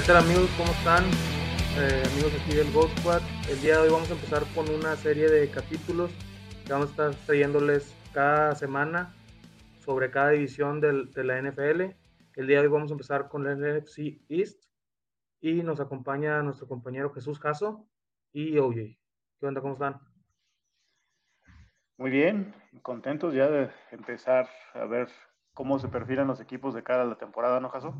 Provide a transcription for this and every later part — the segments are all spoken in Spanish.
¿Qué tal amigos? ¿Cómo están? Eh, amigos aquí del Ghost Squad. El día de hoy vamos a empezar con una serie de capítulos que vamos a estar trayéndoles cada semana sobre cada división del, de la NFL. El día de hoy vamos a empezar con la NFC East y nos acompaña nuestro compañero Jesús Caso y OJ. ¿Qué onda? ¿Cómo están? Muy bien, contentos ya de empezar a ver cómo se perfilan los equipos de cara a la temporada, ¿no, Caso?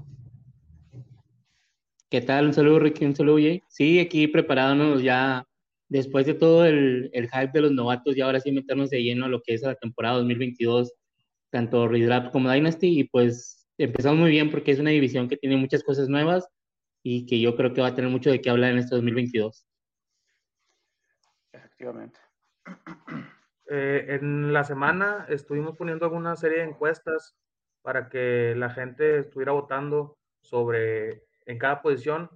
¿Qué tal? Un saludo, Ricky, un saludo, Jay. Sí, aquí preparándonos ya después de todo el, el, hype de los novatos y ahora sí meternos de lleno a lo que es la temporada 2022, tanto Redraft como Dynasty. Y pues empezamos muy bien porque es una división que tiene muchas cosas nuevas y que yo creo que va a tener mucho de qué hablar en este 2022. Efectivamente. Eh, en la semana estuvimos poniendo alguna serie de encuestas para que la gente estuviera votando sobre en cada posición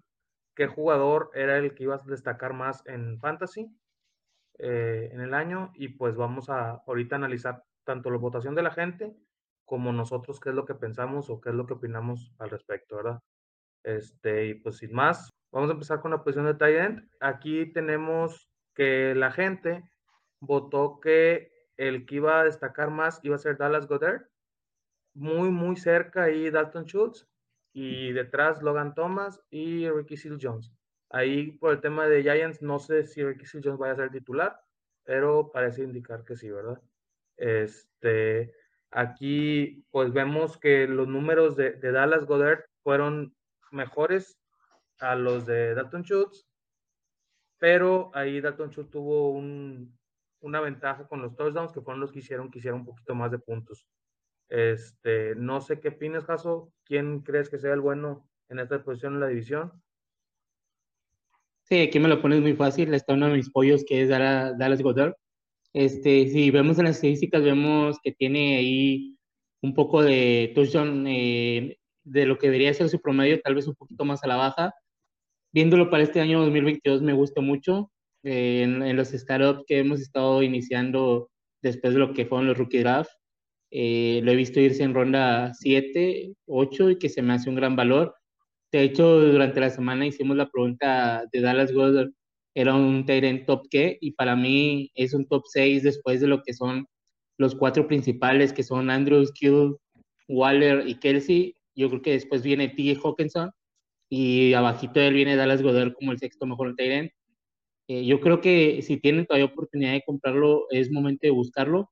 qué jugador era el que iba a destacar más en fantasy eh, en el año y pues vamos a ahorita analizar tanto la votación de la gente como nosotros qué es lo que pensamos o qué es lo que opinamos al respecto, ¿verdad? Este, y pues sin más, vamos a empezar con la posición de tight end. Aquí tenemos que la gente votó que el que iba a destacar más iba a ser Dallas Goddard, muy, muy cerca ahí Dalton Schultz, y detrás Logan Thomas y Ricky Seal Jones. Ahí por el tema de Giants, no sé si Ricky Seal Jones vaya a ser titular, pero parece indicar que sí, ¿verdad? Este, aquí pues vemos que los números de, de Dallas Goddard fueron mejores a los de Dalton Schultz, pero ahí Dalton Schultz tuvo un, una ventaja con los touchdowns que fueron los que hicieron que hiciera un poquito más de puntos. Este, no sé qué opinas, Caso. ¿Quién crees que sea el bueno en esta posición en la división? Sí, aquí me lo pones muy fácil. Está uno de mis pollos que es Dallas Goddard. Este, si vemos en las estadísticas, vemos que tiene ahí un poco de touchdown eh, de lo que debería ser su promedio, tal vez un poquito más a la baja. Viéndolo para este año 2022 me gusta mucho. Eh, en, en, los startups que hemos estado iniciando después de lo que fueron los rookie draft, eh, lo he visto irse en ronda 7, 8 y que se me hace un gran valor. De hecho, durante la semana hicimos la pregunta de Dallas Goddard, ¿era un Tyrant top qué? Y para mí es un top 6 después de lo que son los cuatro principales, que son Andrews, Kill, Waller y Kelsey. Yo creo que después viene T. Hawkinson y abajito de él viene Dallas Goddard como el sexto mejor Tyrant. Eh, yo creo que si tienen todavía oportunidad de comprarlo, es momento de buscarlo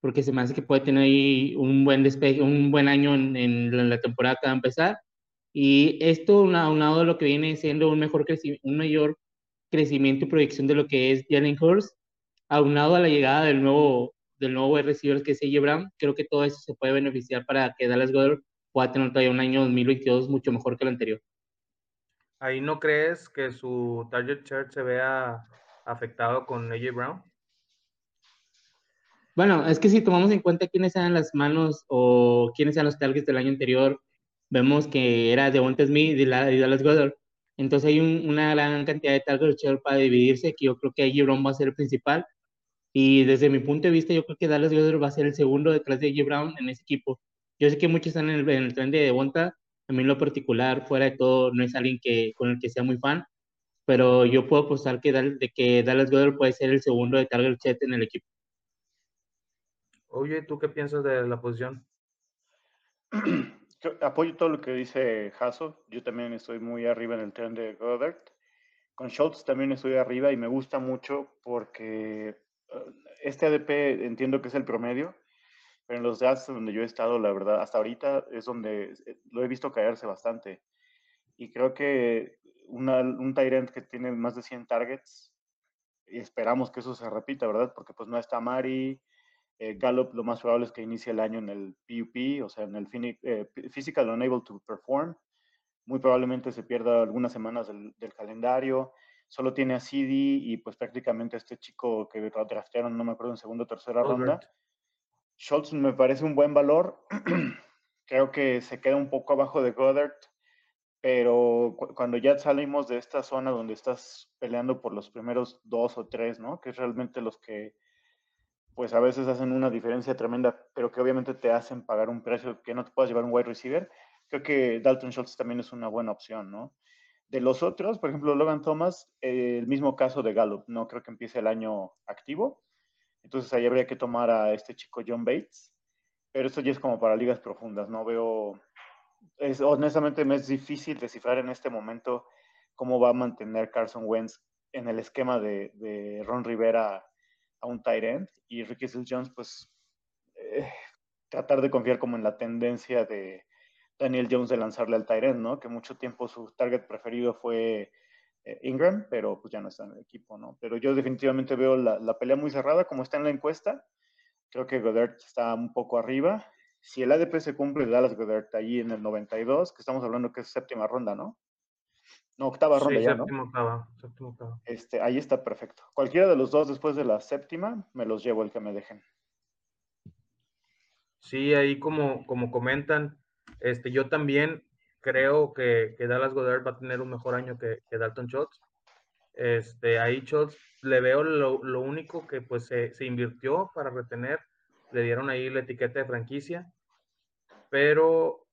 porque se me hace que puede tener ahí un buen despegue, un buen año en, la temporada que va a empezar. Y esto, aunado a lo que viene siendo un, mejor un mayor crecimiento y proyección de lo que es Jalen Hurst, aunado a la llegada del nuevo, del nuevo receiver que es AJ Brown, creo que todo eso se puede beneficiar para que Dallas Goddard pueda tener todavía un año 2022 mucho mejor que el anterior. ¿Ahí no crees que su target share se vea afectado con AJ Brown? Bueno, es que si tomamos en cuenta quiénes eran las manos o quiénes eran los targets del año anterior, vemos que era de Smith y, Dallas Goddard. Entonces hay una gran cantidad de targets para dividirse, que yo creo que ahí Brown va a ser el principal. Y desde mi punto de vista, yo creo que Dallas Goddard va a ser el segundo detrás de G. Brown en ese equipo. Yo sé que muchos están en el, en el tren de Devonta. A mí en lo particular, fuera de todo, no es alguien que, con el que sea muy fan. Pero yo puedo apostar que, de que Dallas Goddard puede ser el segundo de target en el equipo. Oye, ¿tú qué piensas de la posición? apoyo todo lo que dice Hasso. Yo también estoy muy arriba en el tren de Goddard. Con Schultz también estoy arriba y me gusta mucho porque eh, este ADP entiendo que es el promedio, pero en los drafts donde yo he estado, la verdad, hasta ahorita es donde eh, lo he visto caerse bastante. Y creo que un Tyrant que tiene más de 100 targets, y esperamos que eso se repita, ¿verdad? Porque pues no está Mari, eh, Gallup lo más probable es que inicie el año en el PUP, o sea, en el eh, Physical Unable to Perform. Muy probablemente se pierda algunas semanas del, calendario. Solo tiene a CD y pues prácticamente este chico que draftearon, no me acuerdo, en segunda o tercera ronda. Schultz me parece un buen valor. Creo que se queda un poco abajo de Goddard, pero cuando ya salimos de esta zona donde estás peleando por los primeros dos o tres, ¿no? Que es realmente los que pues a veces hacen una diferencia tremenda, pero que obviamente te hacen pagar un precio que no te puedas llevar un wide receiver. creo que Dalton Schultz también es una buena opción, ¿no? De los otros, por ejemplo, Logan Thomas, eh, el mismo caso de Gallup, no creo que empiece el año activo. Entonces ahí habría que tomar a este chico John Bates. Pero esto ya es como para ligas profundas, no veo. Es, honestamente me es difícil descifrar en este momento cómo va a mantener Carson Wentz en el esquema de, Ron Rivera a un tight end. Y Ricky Seals Jones, pues eh, tratar de confiar como en la tendencia de, Daniel Jones de lanzarle al Tyrant, ¿no? Que mucho tiempo su target preferido fue eh, Ingram, pero pues ya no está en el equipo, ¿no? Pero yo definitivamente veo la, pelea muy cerrada, como está en la encuesta. Creo que Goddard está un poco arriba. Si el ADP se cumple, Dallas Goddard allí en el 92, que estamos hablando que es séptima ronda, ¿no? No, octava ronda ya, séptima, Octava, séptima, octava. Este, ahí está perfecto. Cualquiera de los dos después de la séptima, me los llevo el que me dejen. Sí, ahí como, como comentan, este, yo también creo que, que Dallas Goddard va a tener un mejor año que, que Dalton Schultz. Este, ahí Schultz le veo lo, lo único que pues se, se, invirtió para retener, le dieron ahí la etiqueta de franquicia, pero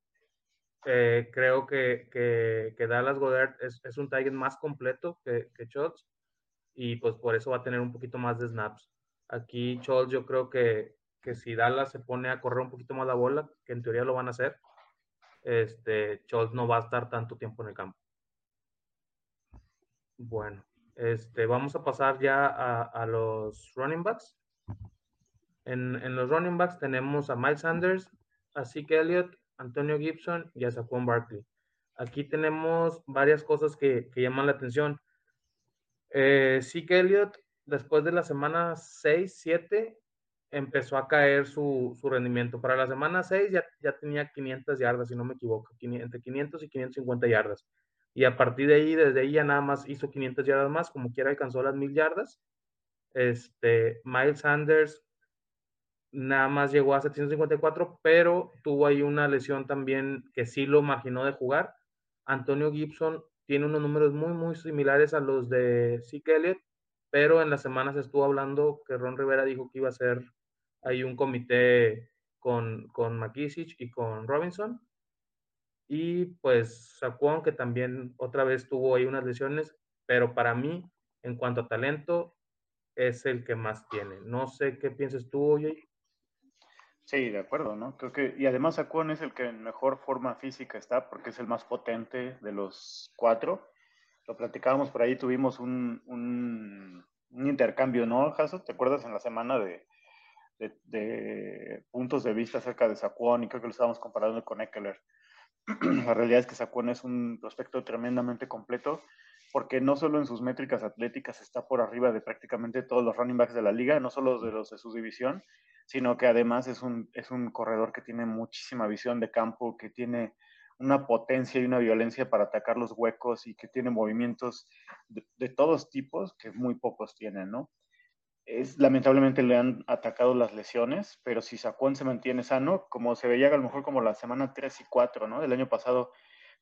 eh, creo que, que, que, Dallas Goddard es, es un target más completo que, que Schultz y pues por eso va a tener un poquito más de snaps. Aquí Schultz yo creo que, que si Dallas se pone a correr un poquito más la bola, que en teoría lo van a hacer, este, Scholz no va a estar tanto tiempo en el campo. Bueno, este, vamos a pasar ya a, los running backs. En, los running backs tenemos a Miles Sanders, a Zeke Elliott, Antonio Gibson y a Saquon Barkley. Aquí tenemos varias cosas que, llaman la atención. Eh, Zeke Elliott, después de la semana 6, 7, empezó a caer su, rendimiento. Para la semana 6 ya, ya, tenía 500 yardas, si no me equivoco, entre 500 y 550 yardas. Y a partir de ahí, desde ahí ya nada más hizo 500 yardas más, como quiera alcanzó las 1000 yardas. Este, Miles Sanders nada más llegó a 754, pero tuvo ahí una lesión también que sí lo marginó de jugar. Antonio Gibson tiene unos números muy, muy similares a los de Zeke Elliott, pero en las semanas estuvo hablando que Ron Rivera dijo que iba a ser hay un comité con, con McKissick y con Robinson. Y pues Saquon, que también otra vez tuvo ahí unas lesiones, pero para mí, en cuanto a talento, es el que más tiene. No sé qué piensas tú, oye. Sí, de acuerdo, ¿no? Creo que, y además Saquon es el que en mejor forma física está, porque es el más potente de los cuatro. Lo platicábamos por ahí, tuvimos un, un, un intercambio, ¿no, Jaso? ¿Te acuerdas en la semana de, de, puntos de vista acerca de Saquon y creo que lo estábamos comparando con Eckler. La realidad es que Saquon es un prospecto tremendamente completo porque no solo en sus métricas atléticas está por arriba de prácticamente todos los running backs de la liga, no solo de los de su división, sino que además es un, es un corredor que tiene muchísima visión de campo, que tiene una potencia y una violencia para atacar los huecos y que tiene movimientos de, de todos tipos que muy pocos tienen, ¿no? es, lamentablemente le han atacado las lesiones, pero si Saquon se mantiene sano, como se veía a lo mejor como la semana 3 y 4, ¿no? Del año pasado,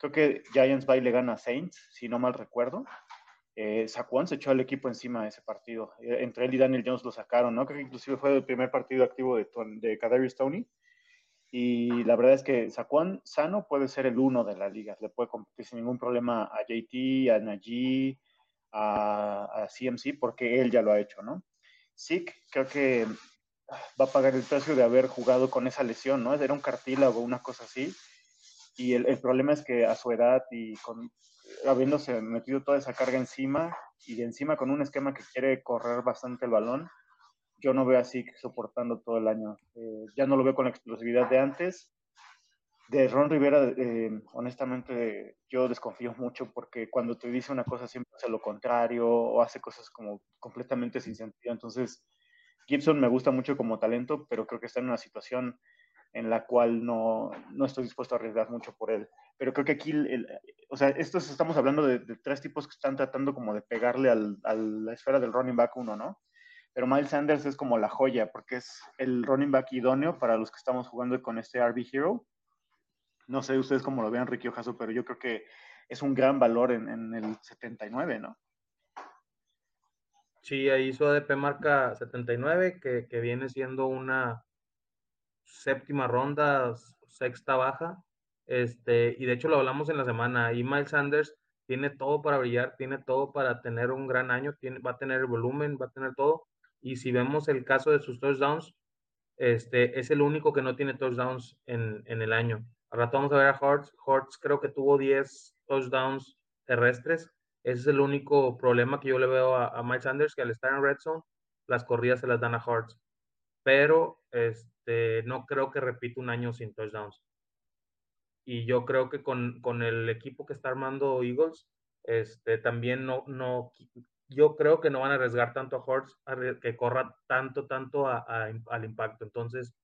creo que Giants by le gana a Saints, si no mal recuerdo. Eh, Saquon se echó al equipo encima de ese partido. Eh, entre él y Daniel Jones lo sacaron, ¿no? Que inclusive fue el primer partido activo de, de Kadarius Tony. Y la verdad es que Saquon sano puede ser el uno de la liga. Le puede competir sin ningún problema a JT, a Najee, a, CMC, porque él ya lo ha hecho, ¿no? sí, creo que va a pagar el precio de haber jugado con esa lesión, ¿no? Era un cartílago, una cosa así. Y el, problema es que a su edad y con habiéndose metido toda esa carga encima y encima con un esquema que quiere correr bastante el balón, yo no veo así soportando todo el año. Eh, ya no lo veo con la explosividad de antes. De Ron Rivera, eh, honestamente, yo desconfío mucho porque cuando te dice una cosa siempre hace lo contrario o hace cosas como completamente sin sentido. Entonces, Gibson me gusta mucho como talento, pero creo que está en una situación en la cual no, no estoy dispuesto a arriesgar mucho por él. Pero creo que aquí, el, o sea, estos estamos hablando de, tres tipos que están tratando como de pegarle al, a la esfera del running back uno, ¿no? Pero Miles Sanders es como la joya, porque es el running back idóneo para los que estamos jugando con este RB Hero no sé ustedes cómo lo vean, Ricky Ojaso, pero yo creo que es un gran valor en, el 79, ¿no? Sí, ahí su ADP marca 79, que, que viene siendo una séptima ronda, sexta baja. Este, y de hecho lo hablamos en la semana. Y Miles Sanders tiene todo para brillar, tiene todo para tener un gran año, tiene, va a tener el volumen, va a tener todo. Y si vemos el caso de sus touchdowns, este, es el único que no tiene touchdowns en, en el año. Al rato vamos a ver a Hortz. Hortz creo que tuvo 10 touchdowns terrestres. Ese es el único problema que yo le veo a, a Miles Sanders, que al estar en red zone, las corridas se las dan a Hortz. Pero este, no creo que repita un año sin touchdowns. Y yo creo que con, con el equipo que está armando Eagles, este, también no, no, yo creo que no van a arriesgar tanto a Hortz que corra tanto, tanto a, a, al impacto. Entonces,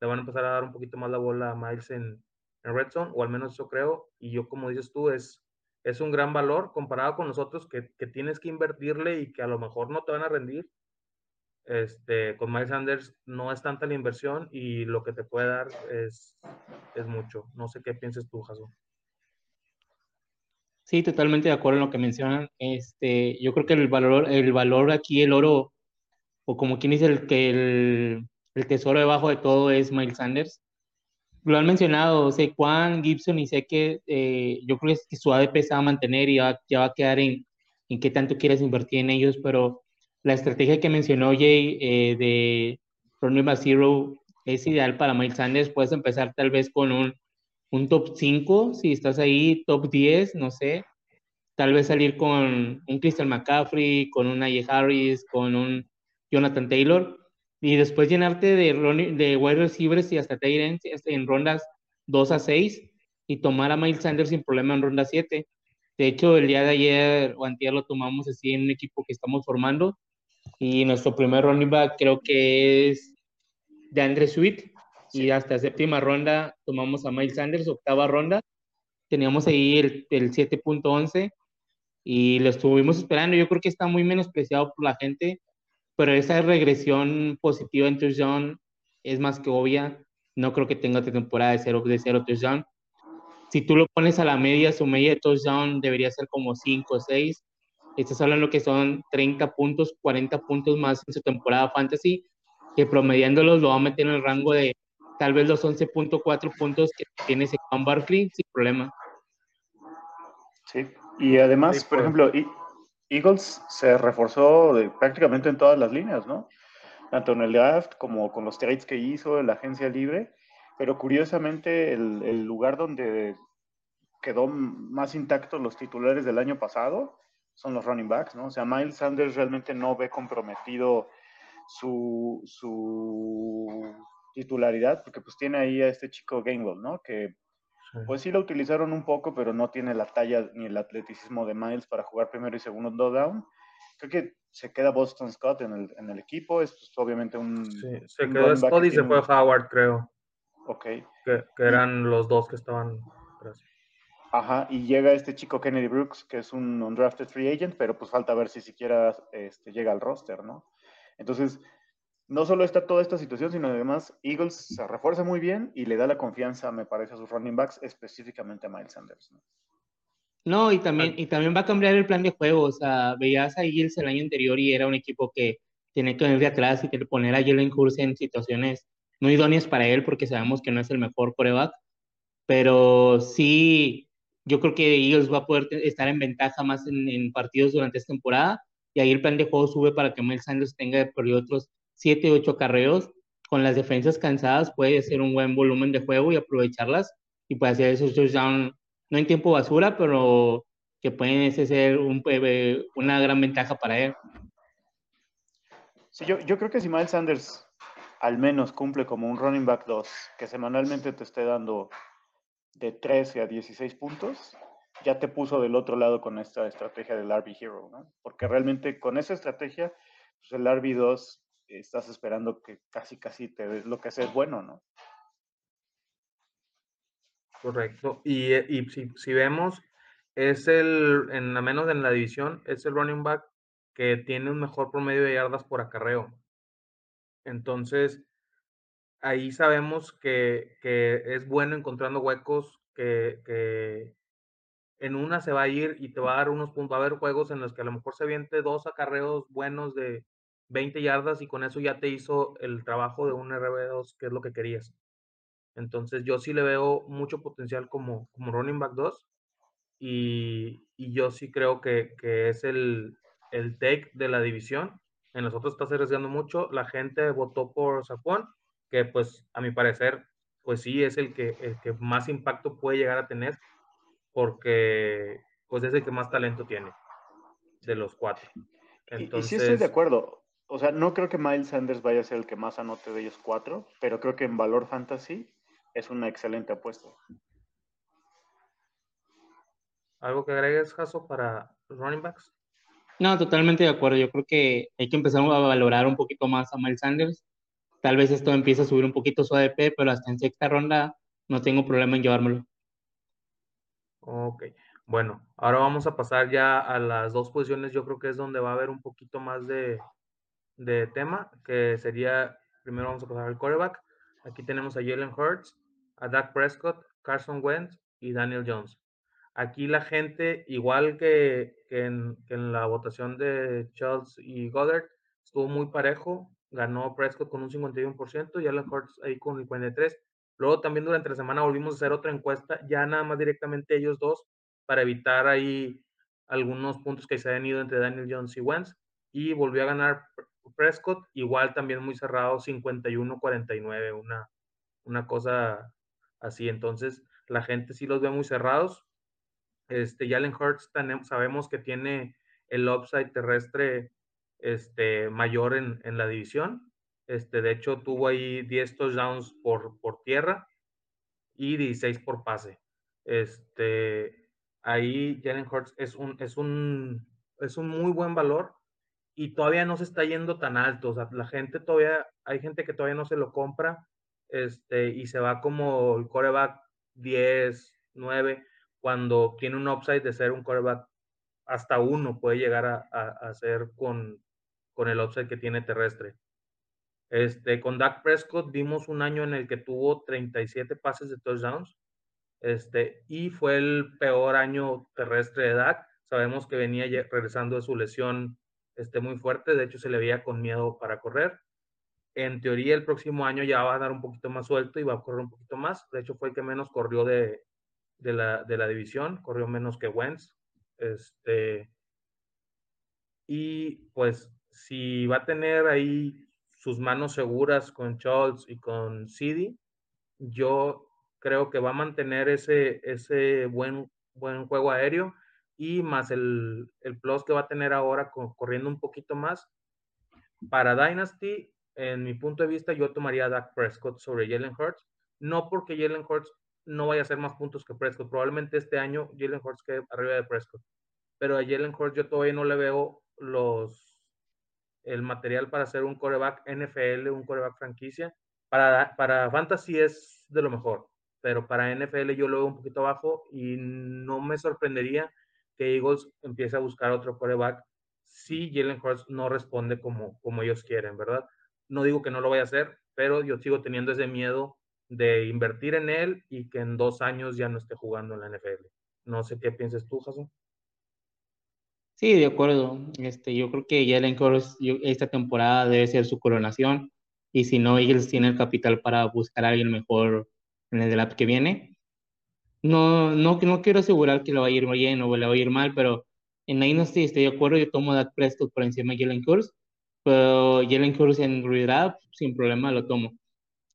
le van a empezar a dar un poquito más la bola a Miles en, en Red Zone, o al menos eso creo. Y yo, como dices tú, es, es un gran valor comparado con nosotros que, que tienes que invertirle y que a lo mejor no te van a rendir. Este, con Miles Sanders no es tanta la inversión y lo que te puede dar es, es mucho. No sé qué pienses tú, Jason. Sí, totalmente de acuerdo en lo que mencionan. Este, yo creo que el valor, el valor aquí, el oro, o como quien dice el que el, el tesoro debajo de todo es Miles Sanders. Lo han mencionado, sé Juan Gibson y sé que eh, yo creo que su ADP se va a mantener y ya, ya va a quedar en, en qué tanto quieres invertir en ellos, pero la estrategia que mencionó Jay eh, de Running Back Zero es ideal para Miles Sanders. Puedes empezar tal vez con un top 5, si estás ahí, top 10, no sé. Tal vez salir con un Christian McCaffrey, con un Aye Harris, con un Jonathan Taylor, y después llenarte de, de wide receivers y hasta Tyrants en rondas 2 a 6 y tomar a Miles Sanders sin problema en ronda 7. De hecho, el día de ayer o antier lo tomamos así en un equipo que estamos formando y nuestro primer running back creo que es de Andre Sweet, y hasta séptima ronda tomamos a Miles Sanders, octava ronda, teníamos ahí el, el 7.11 y lo estuvimos esperando. Yo creo que está muy menospreciado por la gente, pero esa regresión positiva en touchdown es más que obvia. No creo que tenga temporada de cero, de cero touchdown. Si tú lo pones a la media, su media de touchdown debería ser como 5 o 6. Estás hablando que son 30 puntos, 40 puntos más en su temporada fantasy, que promediándolos lo va a meter en el rango de tal vez los 11.4 puntos que tiene ese Juan Barkley sin problema. Sí, y además, por pues. ejemplo, Eagles se reforzó prácticamente en todas las líneas, ¿no? Tanto en el draft como con los trades que hizo en la agencia libre, pero curiosamente el, el lugar donde quedó más intacto los titulares del año pasado son los running backs, ¿no? O sea, Miles Sanders realmente no ve comprometido su, su titularidad, porque pues tiene ahí a este chico Gainwell, ¿no? Que pues sí lo utilizaron un poco, pero no tiene la talla ni el atleticismo de Miles para jugar primero y segundo down. Creo que se queda Boston Scott en el, en el equipo, es pues, obviamente un... Sí, se quedó Scott y se fue Howard, creo. Ok. Que, que eran los dos que estaban Ajá, y llega este chico Kennedy Brooks, que es un undrafted free agent, pero pues falta ver si siquiera este, llega al roster, ¿no? Entonces, no solo está toda esta situación, sino además Eagles se refuerza muy bien y le da la confianza, me parece, a sus running backs, específicamente a Miles Sanders. ¿no? y también, y también va a cambiar el plan de juego. O sea, veías a Eagles el año anterior y era un equipo que tiene que venir de atrás y que poner a Jalen Curse en situaciones no idóneas para él, porque sabemos que no es el mejor coreback. Pero sí, yo creo que Eagles va a poder estar en ventaja más en, partidos durante esta temporada. Y ahí el plan de juego sube para que Miles Sanders tenga por otros 7, 8 carreos, con las defensas cansadas puede ser un buen volumen de juego y aprovecharlas y puede hacer esos touchdowns, no en tiempo basura, pero que pueden ser un, eh, una gran ventaja para él. Sí, yo, yo creo que si Miles Sanders al menos cumple como un running back 2, que semanalmente te esté dando de 13 a 16 puntos, ya te puso del otro lado con esta estrategia del RB Hero, ¿no? Porque realmente con esa estrategia, pues el RB2 estás esperando que casi, casi te des lo que hace es bueno, ¿no? Correcto. Y, eh, y si, si, vemos, es el, en, al menos en la división, es el running back que tiene un mejor promedio de yardas por acarreo. Entonces, ahí sabemos que, que es bueno encontrando huecos, que, que, en una se va a ir y te va a dar unos puntos. A haber juegos en los que a lo mejor se viente dos acarreos buenos de, 20 yardas y con eso ya te hizo el trabajo de un RB2, que es lo que querías. Entonces yo sí le veo mucho potencial como, como running back 2 y, y yo sí creo que, que es el, el take de la división. En los otros está arriesgando mucho. La gente votó por Saquon, que pues a mi parecer, pues sí es el que, el que más impacto puede llegar a tener, porque pues es el que más talento tiene de los cuatro. Entonces, y, sí estoy de acuerdo. O sea, no creo que Miles Sanders vaya a ser el que más anote de ellos cuatro, pero creo que en valor fantasy es una excelente apuesta. ¿Algo que agregues, Jaso, para los running backs? No, totalmente de acuerdo. Yo creo que hay que empezar a valorar un poquito más a Miles Sanders. Tal vez esto empiece a subir un poquito su ADP, pero hasta en sexta ronda no tengo problema en llevármelo. Ok. Bueno, ahora vamos a pasar ya a las dos posiciones. Yo creo que es donde va a haber un poquito más de, de tema, que sería, primero vamos a pasar al quarterback. Aquí tenemos a Jalen Hurts, a Dak Prescott, Carson Wentz y Daniel Jones. Aquí la gente, igual que, en, la votación de Charles y Goddard, estuvo muy parejo. Ganó Prescott con un 51% y Alan Hurts ahí con el 43%. Luego también durante la semana volvimos a hacer otra encuesta, ya nada más directamente ellos dos, para evitar ahí algunos puntos que se habían ido entre Daniel Jones y Wentz. Y volvió a ganar Prescott, igual también muy cerrado, 51-49, una, una cosa así. Entonces, la gente sí los ve muy cerrados. Este, Jalen Hurts sabemos que tiene el upside terrestre este, mayor en, en, la división. Este, de hecho, tuvo ahí 10 touchdowns por, por tierra y 16 por pase. Este, ahí Jalen Hurts es un, es, un, es un muy buen valor y todavía no se está yendo tan alto. O sea, la gente todavía, hay gente que todavía no se lo compra este, y se va como el coreback 10, 9, cuando tiene un upside de ser un coreback hasta uno puede llegar a, a, ser con, con el upside que tiene terrestre. Este, con Dak Prescott vimos un año en el que tuvo 37 pases de touchdowns este, y fue el peor año terrestre de Dak. Sabemos que venía regresando de su lesión este, muy fuerte, de hecho se le veía con miedo para correr. En teoría el próximo año ya va a dar un poquito más suelto y va a correr un poquito más. De hecho fue el que menos corrió de, de, la, de la división, corrió menos que Wentz. Este, y pues si va a tener ahí sus manos seguras con Schultz y con CD, yo creo que va a mantener ese, ese buen, buen juego aéreo y más el, el plus que va a tener ahora corriendo un poquito más. Para Dynasty, en mi punto de vista, yo tomaría a Dak Prescott sobre Jalen Hurts. No porque Jalen Hurts no vaya a hacer más puntos que Prescott. Probablemente este año Jalen Hurts quede arriba de Prescott. Pero a Jalen Hurts yo todavía no le veo los, el material para hacer un coreback NFL, un coreback franquicia. Para, para Fantasy es de lo mejor, pero para NFL yo lo veo un poquito abajo y no me sorprendería que Eagles empiece a buscar otro quarterback si Jalen Hurts no responde como, como ellos quieren, ¿verdad? No digo que no lo vaya a hacer, pero yo sigo teniendo ese miedo de invertir en él y que en dos años ya no esté jugando en la NFL. No sé qué piensas tú, Jason. Sí, de acuerdo. Este, yo creo que Jalen Hurts esta temporada debe ser su coronación y si no, Eagles tiene el capital para buscar a alguien mejor en el draft que viene no, no, no quiero asegurar que lo va a ir bien o le va a ir mal, pero en Dynasty estoy de acuerdo, yo tomo Dak Prescott por encima de Jalen Hurts, pero Jalen Hurts en realidad sin problema lo tomo.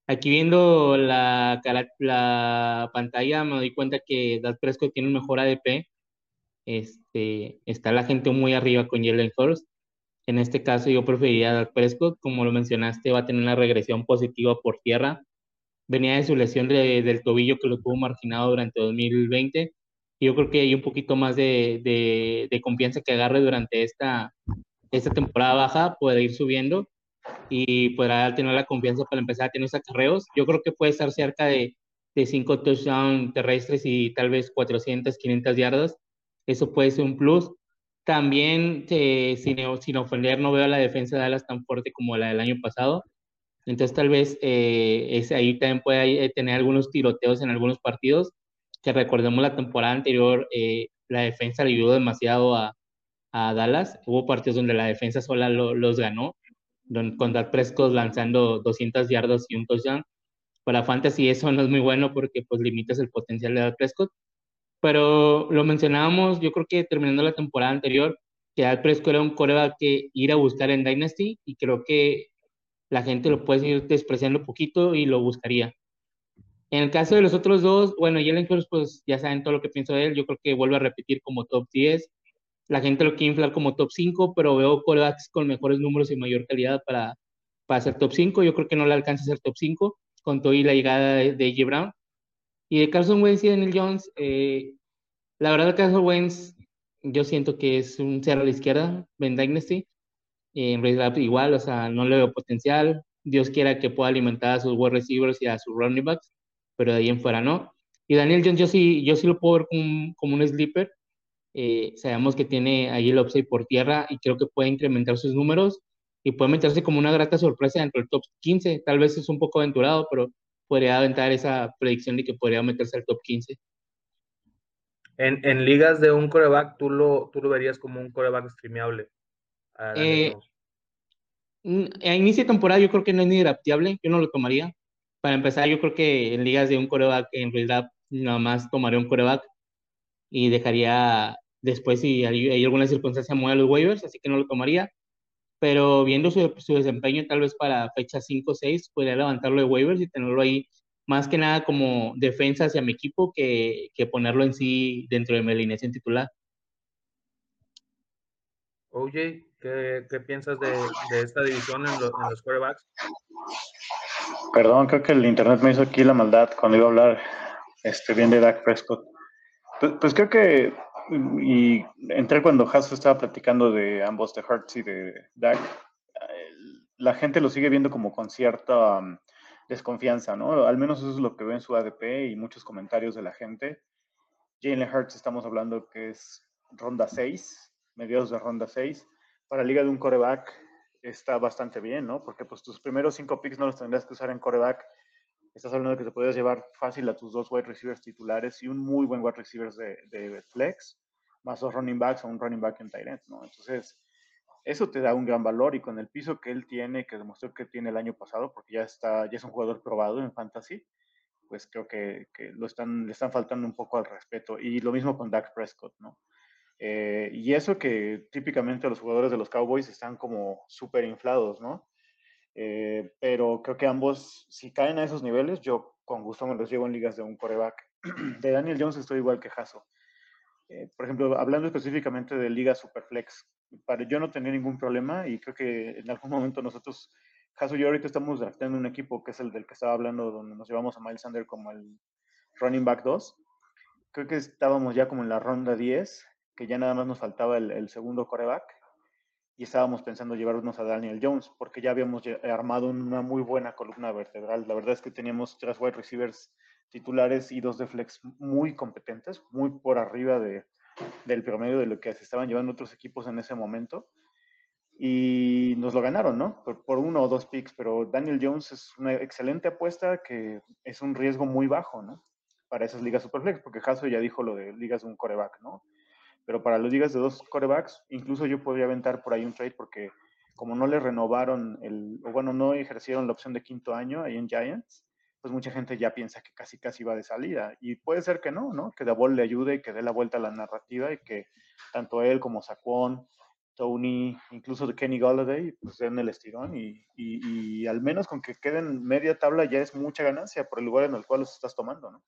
Aquí viendo la, la pantalla me doy cuenta que Dak Prescott tiene un mejor ADP, este, está la gente muy arriba con Jalen Hurts. En este caso yo preferiría a Dak Prescott, como lo mencionaste, va a tener una regresión positiva por tierra, venía de su lesión del tobillo que lo tuvo marginado durante 2020. Y yo creo que hay un poquito más de, confianza que agarre durante esta, temporada baja, puede ir subiendo y podrá tener la confianza para empezar a tener esos acarreos. Yo creo que puede estar cerca de, de 5 touchdowns terrestres y tal vez 400, 500 yardas. Eso puede ser un plus. También, eh, sin, sin ofender, no veo a la defensa de Dallas tan fuerte como la del año pasado. Entonces tal vez eh, ahí también puede eh, tener algunos tiroteos en algunos partidos, que recordemos la temporada anterior, eh, la defensa le ayudó demasiado a, a, Dallas. Hubo partidos donde la defensa sola los ganó, con Dak Prescott lanzando 200 yardas y un touchdown. para Fantasy eso no es muy bueno porque pues limitas el potencial de Dak Prescott. Pero lo mencionábamos, yo creo que terminando la temporada anterior, que Dak Prescott era un coreback que ir a buscar en Dynasty y creo que la gente lo puede ir despreciando un poquito y lo buscaría. En el caso de los otros dos, bueno, Jalen Hurts, pues ya saben todo lo que pienso de él. Yo creo que vuelve a repetir como top 10. La gente lo quiere inflar como top 5, pero veo corebacks con mejores números y mayor calidad para, para ser top 5. Yo creo que no le alcanza a ser top 5 con todo y la llegada de, de Brown. Y de Carson Wentz y Daniel Jones, eh, la verdad, Carson Wentz, yo siento que es un cero a la izquierda, Ben Dynasty. en realidad, igual, o sea, no le veo potencial. Dios quiera que pueda alimentar a sus wide receivers y a sus running backs pero de ahí en fuera no. Y Daniel Jones yo sí, yo sí lo puedo ver como, un sleeper. Eh, sabemos que tiene ahí el upside por tierra y creo que puede incrementar sus números y puede meterse como una grata sorpresa dentro del top 15. Tal vez es un poco aventurado, pero podría aventar esa predicción de que podría meterse al top 15. En, en ligas de un coreback, ¿tú lo, tú lo verías como un coreback streameable. Eh, a inicio de temporada yo creo que no es ni drafteable, yo no lo tomaría. Para empezar, yo creo que en ligas de un coreback, en realidad, nada más tomaría un coreback y dejaría después, si hay, alguna circunstancia, mueve los waivers, así que no lo tomaría. Pero viendo su, su desempeño, tal vez para fecha 5 o 6, podría levantarlo de waivers y tenerlo ahí más que nada como defensa hacia mi equipo que, que ponerlo en sí dentro de mi alineación titular. OJ, ¿qué, qué piensas de, de, esta división en, en los quarterbacks? Perdón, creo que el internet me hizo aquí la maldad cuando iba a hablar este, bien de Dak Prescott. Pues, pues creo que, y entré cuando Haas estaba platicando de ambos, de Hertz y de Dak, la gente lo sigue viendo como con cierta um, desconfianza, ¿no? Al menos eso es lo que veo en su ADP y muchos comentarios de la gente. Jalen Hurts estamos hablando que es ronda 6, mediados de ronda 6. Para Liga de un coreback, está bastante bien, ¿no? Porque pues tus primeros cinco picks no los tendrías que usar en coreback. Estás hablando de que te podrías llevar fácil a tus dos wide receivers titulares y un muy buen wide receiver de, de flex, más dos running backs o un running back en tight end, ¿no? Entonces, eso te da un gran valor y con el piso que él tiene, que demostró que tiene el año pasado, porque ya está, ya es un jugador probado en fantasy, pues creo que, que lo están, le están faltando un poco al respeto. Y lo mismo con Dak Prescott, ¿no? Eh, y eso que típicamente los jugadores de los Cowboys están como súper inflados, ¿no? Eh, pero creo que ambos, si caen a esos niveles, yo con gusto me los llevo en ligas de un coreback. De Daniel Jones estoy igual que Jaso. Eh, por ejemplo, hablando específicamente de liga Superflex, para yo no tenía ningún problema y creo que en algún momento nosotros, Jaso y yo ahorita estamos drafteando un equipo que es el del que estaba hablando, donde nos llevamos a Miles Sander como el running back 2. Creo que estábamos ya como en la ronda 10 que ya nada más nos faltaba el, segundo coreback y estábamos pensando llevarnos a Daniel Jones porque ya habíamos armado una muy buena columna vertebral. La verdad es que teníamos tres wide receivers titulares y dos de flex muy competentes, muy por arriba de, del promedio de lo que se estaban llevando otros equipos en ese momento. Y nos lo ganaron, ¿no? Por, por, uno o dos picks, pero Daniel Jones es una excelente apuesta que es un riesgo muy bajo, ¿no? Para esas ligas superflex, porque Hasso ya dijo lo de ligas de un coreback, ¿no? Pero para los ligas de dos corebacks, incluso yo podría aventar por ahí un trade porque como no le renovaron el, o bueno, no ejercieron la opción de quinto año ahí en Giants, pues mucha gente ya piensa que casi casi va de salida. Y puede ser que no, ¿no? Que Davol le ayude y que dé la vuelta a la narrativa y que tanto él como Saquon, Tony, incluso Kenny Galladay, pues den el estirón y, y, y, al menos con que queden media tabla ya es mucha ganancia por el lugar en el cual los estás tomando, ¿no?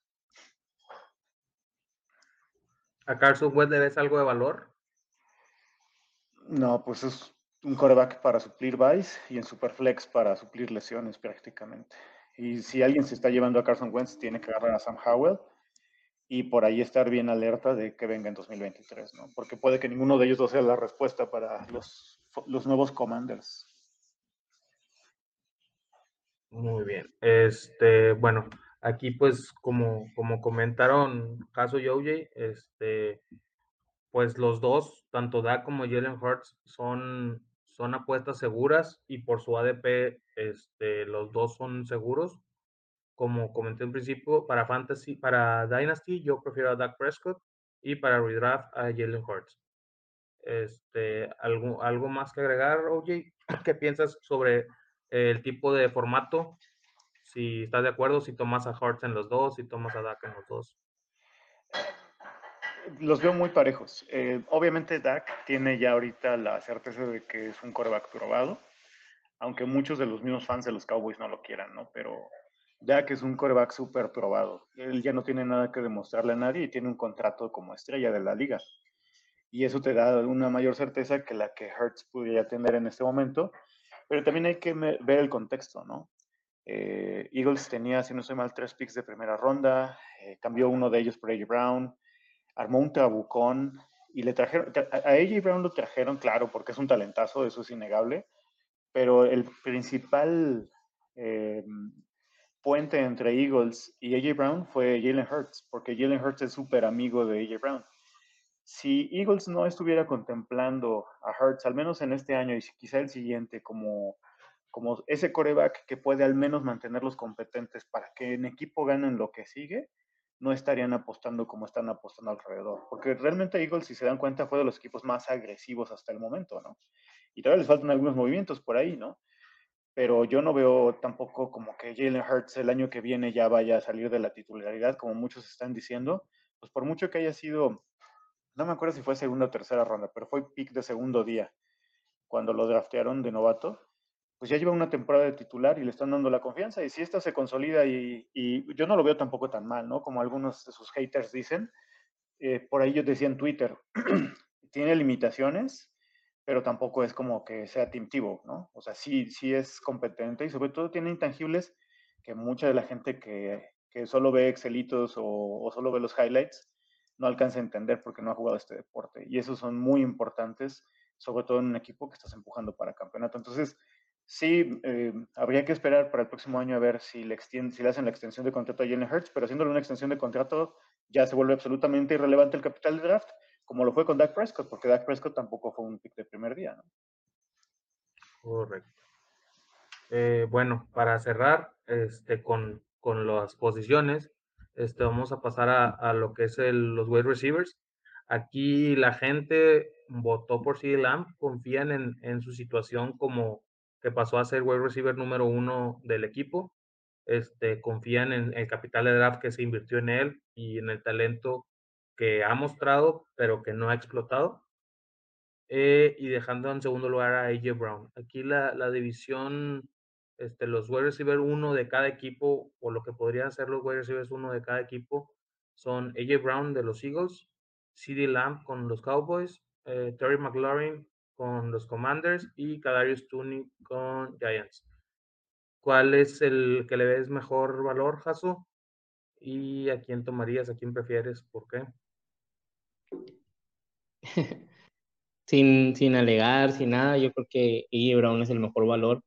¿A Carson Wentz le ves algo de valor? No, pues es un coreback para suplir Vice y en Superflex para suplir lesiones prácticamente. Y si alguien se está llevando a Carson Wentz, tiene que agarrar a Sam Howell y por ahí estar bien alerta de que venga en 2023, ¿no? Porque puede que ninguno de ellos no sea la respuesta para los, los nuevos Commanders. Muy bien. Este, bueno, Aquí, pues, como, como comentaron Caso y OJ, este, pues los dos, tanto Dak como Jalen Hurts, son, son apuestas seguras y por su ADP, este, los dos son seguros. Como comenté en principio, para Fantasy, para Dynasty, yo prefiero a Dak Prescott y para Redraft a Jalen Hurts. Este, ¿algo, ¿Algo más que agregar, OJ? ¿Qué piensas sobre el tipo de formato si estás de acuerdo, si tomas a Hurts en los dos, si tomas a Dak en los dos. Los veo muy parejos. Eh, obviamente Dak tiene ya ahorita la certeza de que es un coreback probado, aunque muchos de los mismos fans de los Cowboys no lo quieran, ¿no? Pero Dak es un coreback súper probado. Él ya no tiene nada que demostrarle a nadie y tiene un contrato como estrella de la liga. Y eso te da una mayor certeza que la que Hertz pudiera tener en este momento. Pero también hay que ver el contexto, ¿no? Eh, Eagles tenía, si no soy mal, tres picks de primera ronda, eh, cambió uno de ellos por AJ Brown, armó un trabucón y le trajeron, a AJ Brown lo trajeron, claro, porque es un talentazo, eso es innegable, pero el principal eh, puente entre Eagles y AJ Brown fue Jalen Hurts, porque Jalen Hurts es súper amigo de AJ Brown. Si Eagles no estuviera contemplando a Hurts, al menos en este año y quizá el siguiente, como como ese coreback que puede al menos mantenerlos competentes para que en equipo ganen lo que sigue, no estarían apostando como están apostando alrededor. Porque realmente Eagles, si se dan cuenta, fue de los equipos más agresivos hasta el momento, ¿no? Y todavía les faltan algunos movimientos por ahí, ¿no? Pero yo no veo tampoco como que Jalen Hurts el año que viene ya vaya a salir de la titularidad, como muchos están diciendo. Pues por mucho que haya sido, no me acuerdo si fue segunda o tercera ronda, pero fue pick de segundo día cuando lo draftearon de novato pues ya lleva una temporada de titular y le están dando la confianza. Y si esta se consolida y, yo no lo veo tampoco tan mal, ¿no? Como algunos de sus haters dicen, eh, por ahí yo decía en Twitter, tiene limitaciones, pero tampoco es como que sea timtivo, ¿no? O sea, sí, sí es competente y sobre todo tiene intangibles que mucha de la gente que, que solo ve Excelitos o, o, solo ve los highlights no alcanza a entender porque no ha jugado este deporte. Y esos son muy importantes, sobre todo en un equipo que estás empujando para campeonato. Entonces, Sí, eh, habría que esperar para el próximo año a ver si le, si le hacen la extensión de contrato a Jalen Hurts, pero haciéndole una extensión de contrato ya se vuelve absolutamente irrelevante el capital de draft, como lo fue con Dak Prescott, porque Dak Prescott tampoco fue un pick de primer día. ¿no? Correcto. Eh, bueno, para cerrar este, con, con, las posiciones, este, vamos a pasar a, a lo que es los wide receivers. Aquí la gente votó por CD Lamb, confían en, en su situación como que pasó a ser wide receiver número uno del equipo. Este, confían en el capital de draft que se invirtió en él y en el talento que ha mostrado, pero que no ha explotado. Eh, y dejando en segundo lugar a AJ Brown. Aquí la, la división, este, los wide receiver uno de cada equipo, o lo que podrían ser los wide receivers uno de cada equipo, son AJ Brown de los Eagles, CD Lamb con los Cowboys, eh, Terry McLaurin con los Commanders y Kadarius Tooney con Giants. ¿Cuál es el que le ves mejor valor, Jaso? ¿Y a quién tomarías? ¿A quién prefieres? ¿Por qué? sin, sin alegar, sin nada, yo creo que E. Es el mejor valor.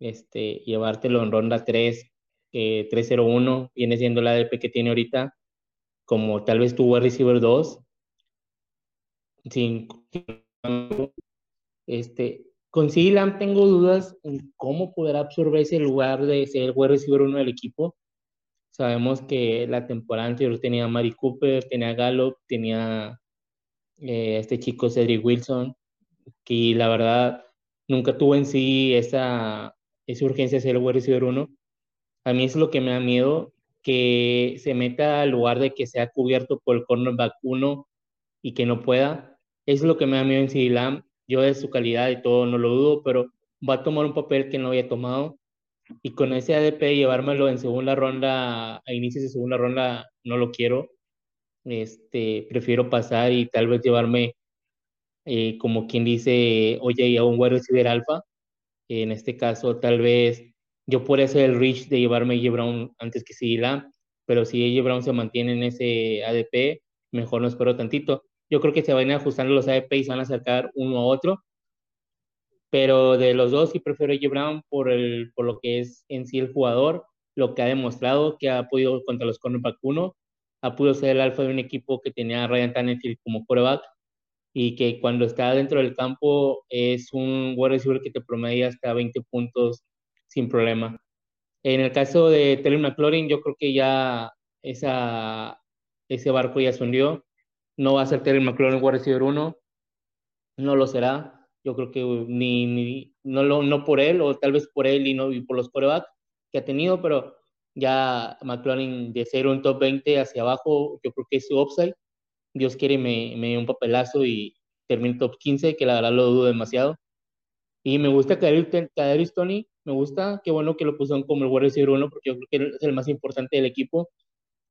Este, llevártelo en ronda 3, eh, 3-0-1, viene siendo la ADP que tiene ahorita, como tal vez tuvo a receiver 2, sin este, con Silam tengo dudas en cómo poder absorber ese lugar de ser el wide receiver uno del equipo. Sabemos que la temporada anterior tenía a Mari Cooper, tenía a Gallup, tenía eh, este chico Cedric Wilson, que la verdad nunca tuvo en sí esa, esa urgencia de ser el wide receiver uno. A mí es lo que me da miedo, que se meta al lugar de que sea cubierto por el cornerback uno y que no pueda. Es lo que me da miedo en Silam yo de su calidad y todo no lo dudo, pero va a tomar un papel que no había tomado. Y con ese ADP llevármelo en segunda ronda, a inicios de segunda ronda, no lo quiero. Este, prefiero pasar y tal vez llevarme, eh, como quien dice, oye, a un wide receiver alfa. En este caso, tal vez yo podría hacer el reach de llevarme a Brown antes que Sigila, pero si AJ Brown se mantiene en ese ADP, mejor no espero tantito. Yo creo que se van a ajustando los ADP y se van a acercar uno a otro. Pero de los dos sí prefiero a Brown por, el, por lo que es en sí el jugador, lo que ha demostrado que ha podido contra los cornerback 1, ha podido ser el alfa de un equipo que tenía a Ryan Tannehill como quarterback y que cuando está dentro del campo es un wide receiver que te promedia hasta 20 puntos sin problema. En el caso de Terry McLaurin, yo creo que ya esa, ese barco ya se hundió no va a ser Terry McLaurin wide receiver 1, no lo será. Yo creo que ni, ni no, lo, no por él, o tal vez por él y no y por los corebacks, que ha tenido, pero ya McLaren de ser un top 20 hacia abajo, yo creo que es su upside. Dios quiere me, me dé un papelazo y termine top 15, que la verdad lo dudo demasiado. Y me gusta Kadarius Tony, me gusta, qué bueno que lo pusieron como el wide receiver 1, porque yo creo que es el más importante del equipo.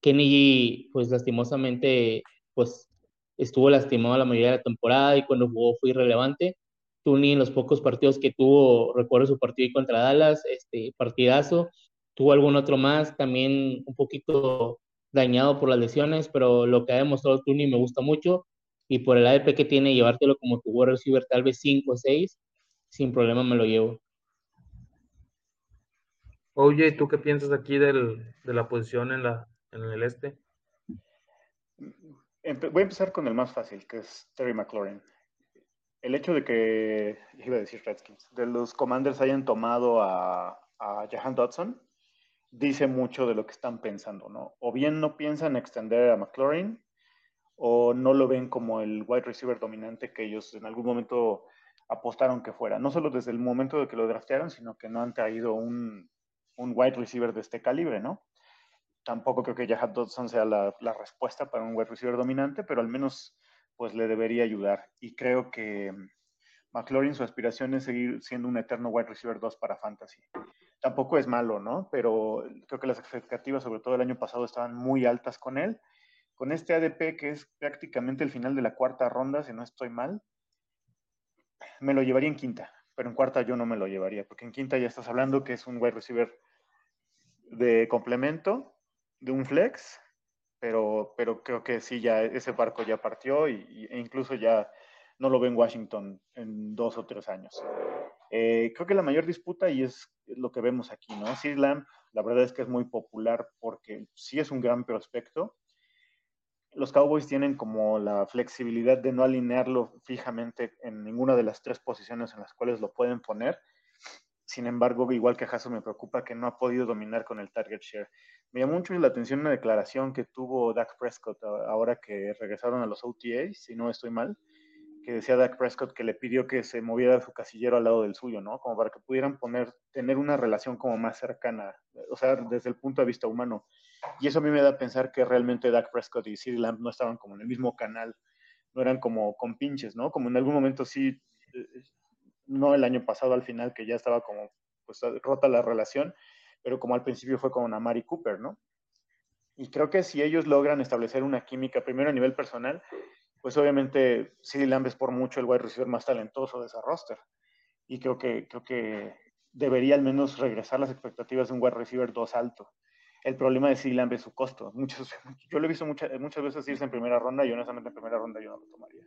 Kenny, pues lastimosamente, pues estuvo lastimado la mayoría de la temporada y cuando jugó fue irrelevante. Tony en los pocos partidos que tuvo, recuerdo su partido contra Dallas, este partidazo, tuvo algún otro más, también un poquito dañado por las lesiones, pero lo que ha demostrado Tuni me gusta mucho y por el ADP que tiene, llevártelo como tu wide receiver tal vez 5 o 6, sin problema me lo llevo. Oye, ¿tú qué piensas aquí del, de la posición en, la, en el este? Voy a empezar con el más fácil, que es Terry McLaurin. El hecho de que, iba a decir Redskins, de los Commanders hayan tomado a, a Jahan Dodson, dice mucho de lo que están pensando, ¿no? O bien no piensan extender a McLaurin, o no lo ven como el wide receiver dominante que ellos en algún momento apostaron que fuera. No solo desde el momento de que lo draftearon, sino que no han traído un, un wide receiver de este calibre, ¿no? Tampoco creo que Jahan Dodson sea la, la, respuesta para un wide receiver dominante, pero al menos pues le debería ayudar. Y creo que McLaurin su aspiración es seguir siendo un eterno wide receiver 2 para fantasy. Tampoco es malo, ¿no? Pero creo que las expectativas, sobre todo el año pasado, estaban muy altas con él. Con este ADP, que es prácticamente el final de la cuarta ronda, si no estoy mal, me lo llevaría en quinta, pero en cuarta yo no me lo llevaría, porque en quinta ya estás hablando que es un wide receiver de complemento, de un flex, pero, pero creo que sí, ya ese barco ya partió y, e incluso ya no lo ve en Washington en dos o tres años. Eh, creo que la mayor disputa, y es lo que vemos aquí, ¿no? Sid la verdad es que es muy popular porque sí es un gran prospecto. Los Cowboys tienen como la flexibilidad de no alinearlo fijamente en ninguna de las tres posiciones en las cuales lo pueden poner. Sin embargo, igual que a Hasso me preocupa que no ha podido dominar con el target share. Me llamó mucho la atención una declaración que tuvo Dak Prescott ahora que regresaron a los OTAs, si no estoy mal, que decía Dak Prescott que le pidió que se moviera su casillero al lado del suyo, ¿no? Como para que pudieran poner, tener una relación como más cercana, o sea, desde el punto de vista humano. Y eso a mí me da a pensar que realmente Dak Prescott y CeeDee Lamb no estaban como en el mismo canal, no eran como con pinches, ¿no? Como en algún momento sí, eh, no el año pasado al final, que ya estaba como, pues, rota la relación, pero como al principio fue con Amari Cooper, ¿no? Y creo que si ellos logran establecer una química, primero a nivel personal, pues obviamente CeeDee Lamb es por mucho el wide receiver más talentoso de ese roster. Y creo que, creo que debería al menos regresar las expectativas de un wide receiver 2 alto. El problema de CeeDee Lamb es su costo. Muchos, yo lo he visto muchas, muchas veces irse en primera ronda y honestamente en primera ronda yo no lo tomaría.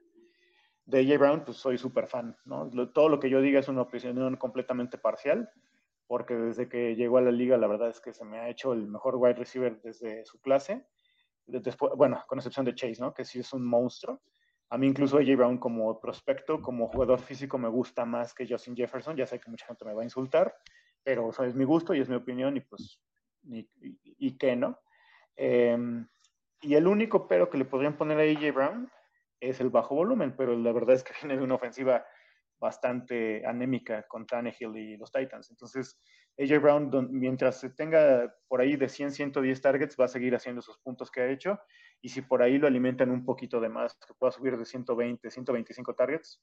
De AJ Brown, pues soy súper fan. ¿no? todo lo que yo diga es una opinión completamente parcial, porque desde que llegó a la liga la verdad es que se me ha hecho el mejor wide receiver desde su clase después, bueno, con excepción de Chase, ¿no? Que sí es un monstruo. A mí incluso AJ Brown como prospecto, como jugador físico, me gusta más que Justin Jefferson. Ya sé que mucha gente me va a insultar, pero eso es mi gusto y es mi opinión y pues, y, y, qué, ¿no? Em, y el único pero que le podrían poner a AJ Brown es el bajo volumen, pero la verdad es que viene una ofensiva bastante anémica con Tannehill y los Titans. Entonces, AJ Brown, mientras se tenga por ahí de 100, 110 targets, va a seguir haciendo esos puntos que ha hecho. Y si por ahí lo alimentan un poquito de más, que pueda subir de 120, 125 targets,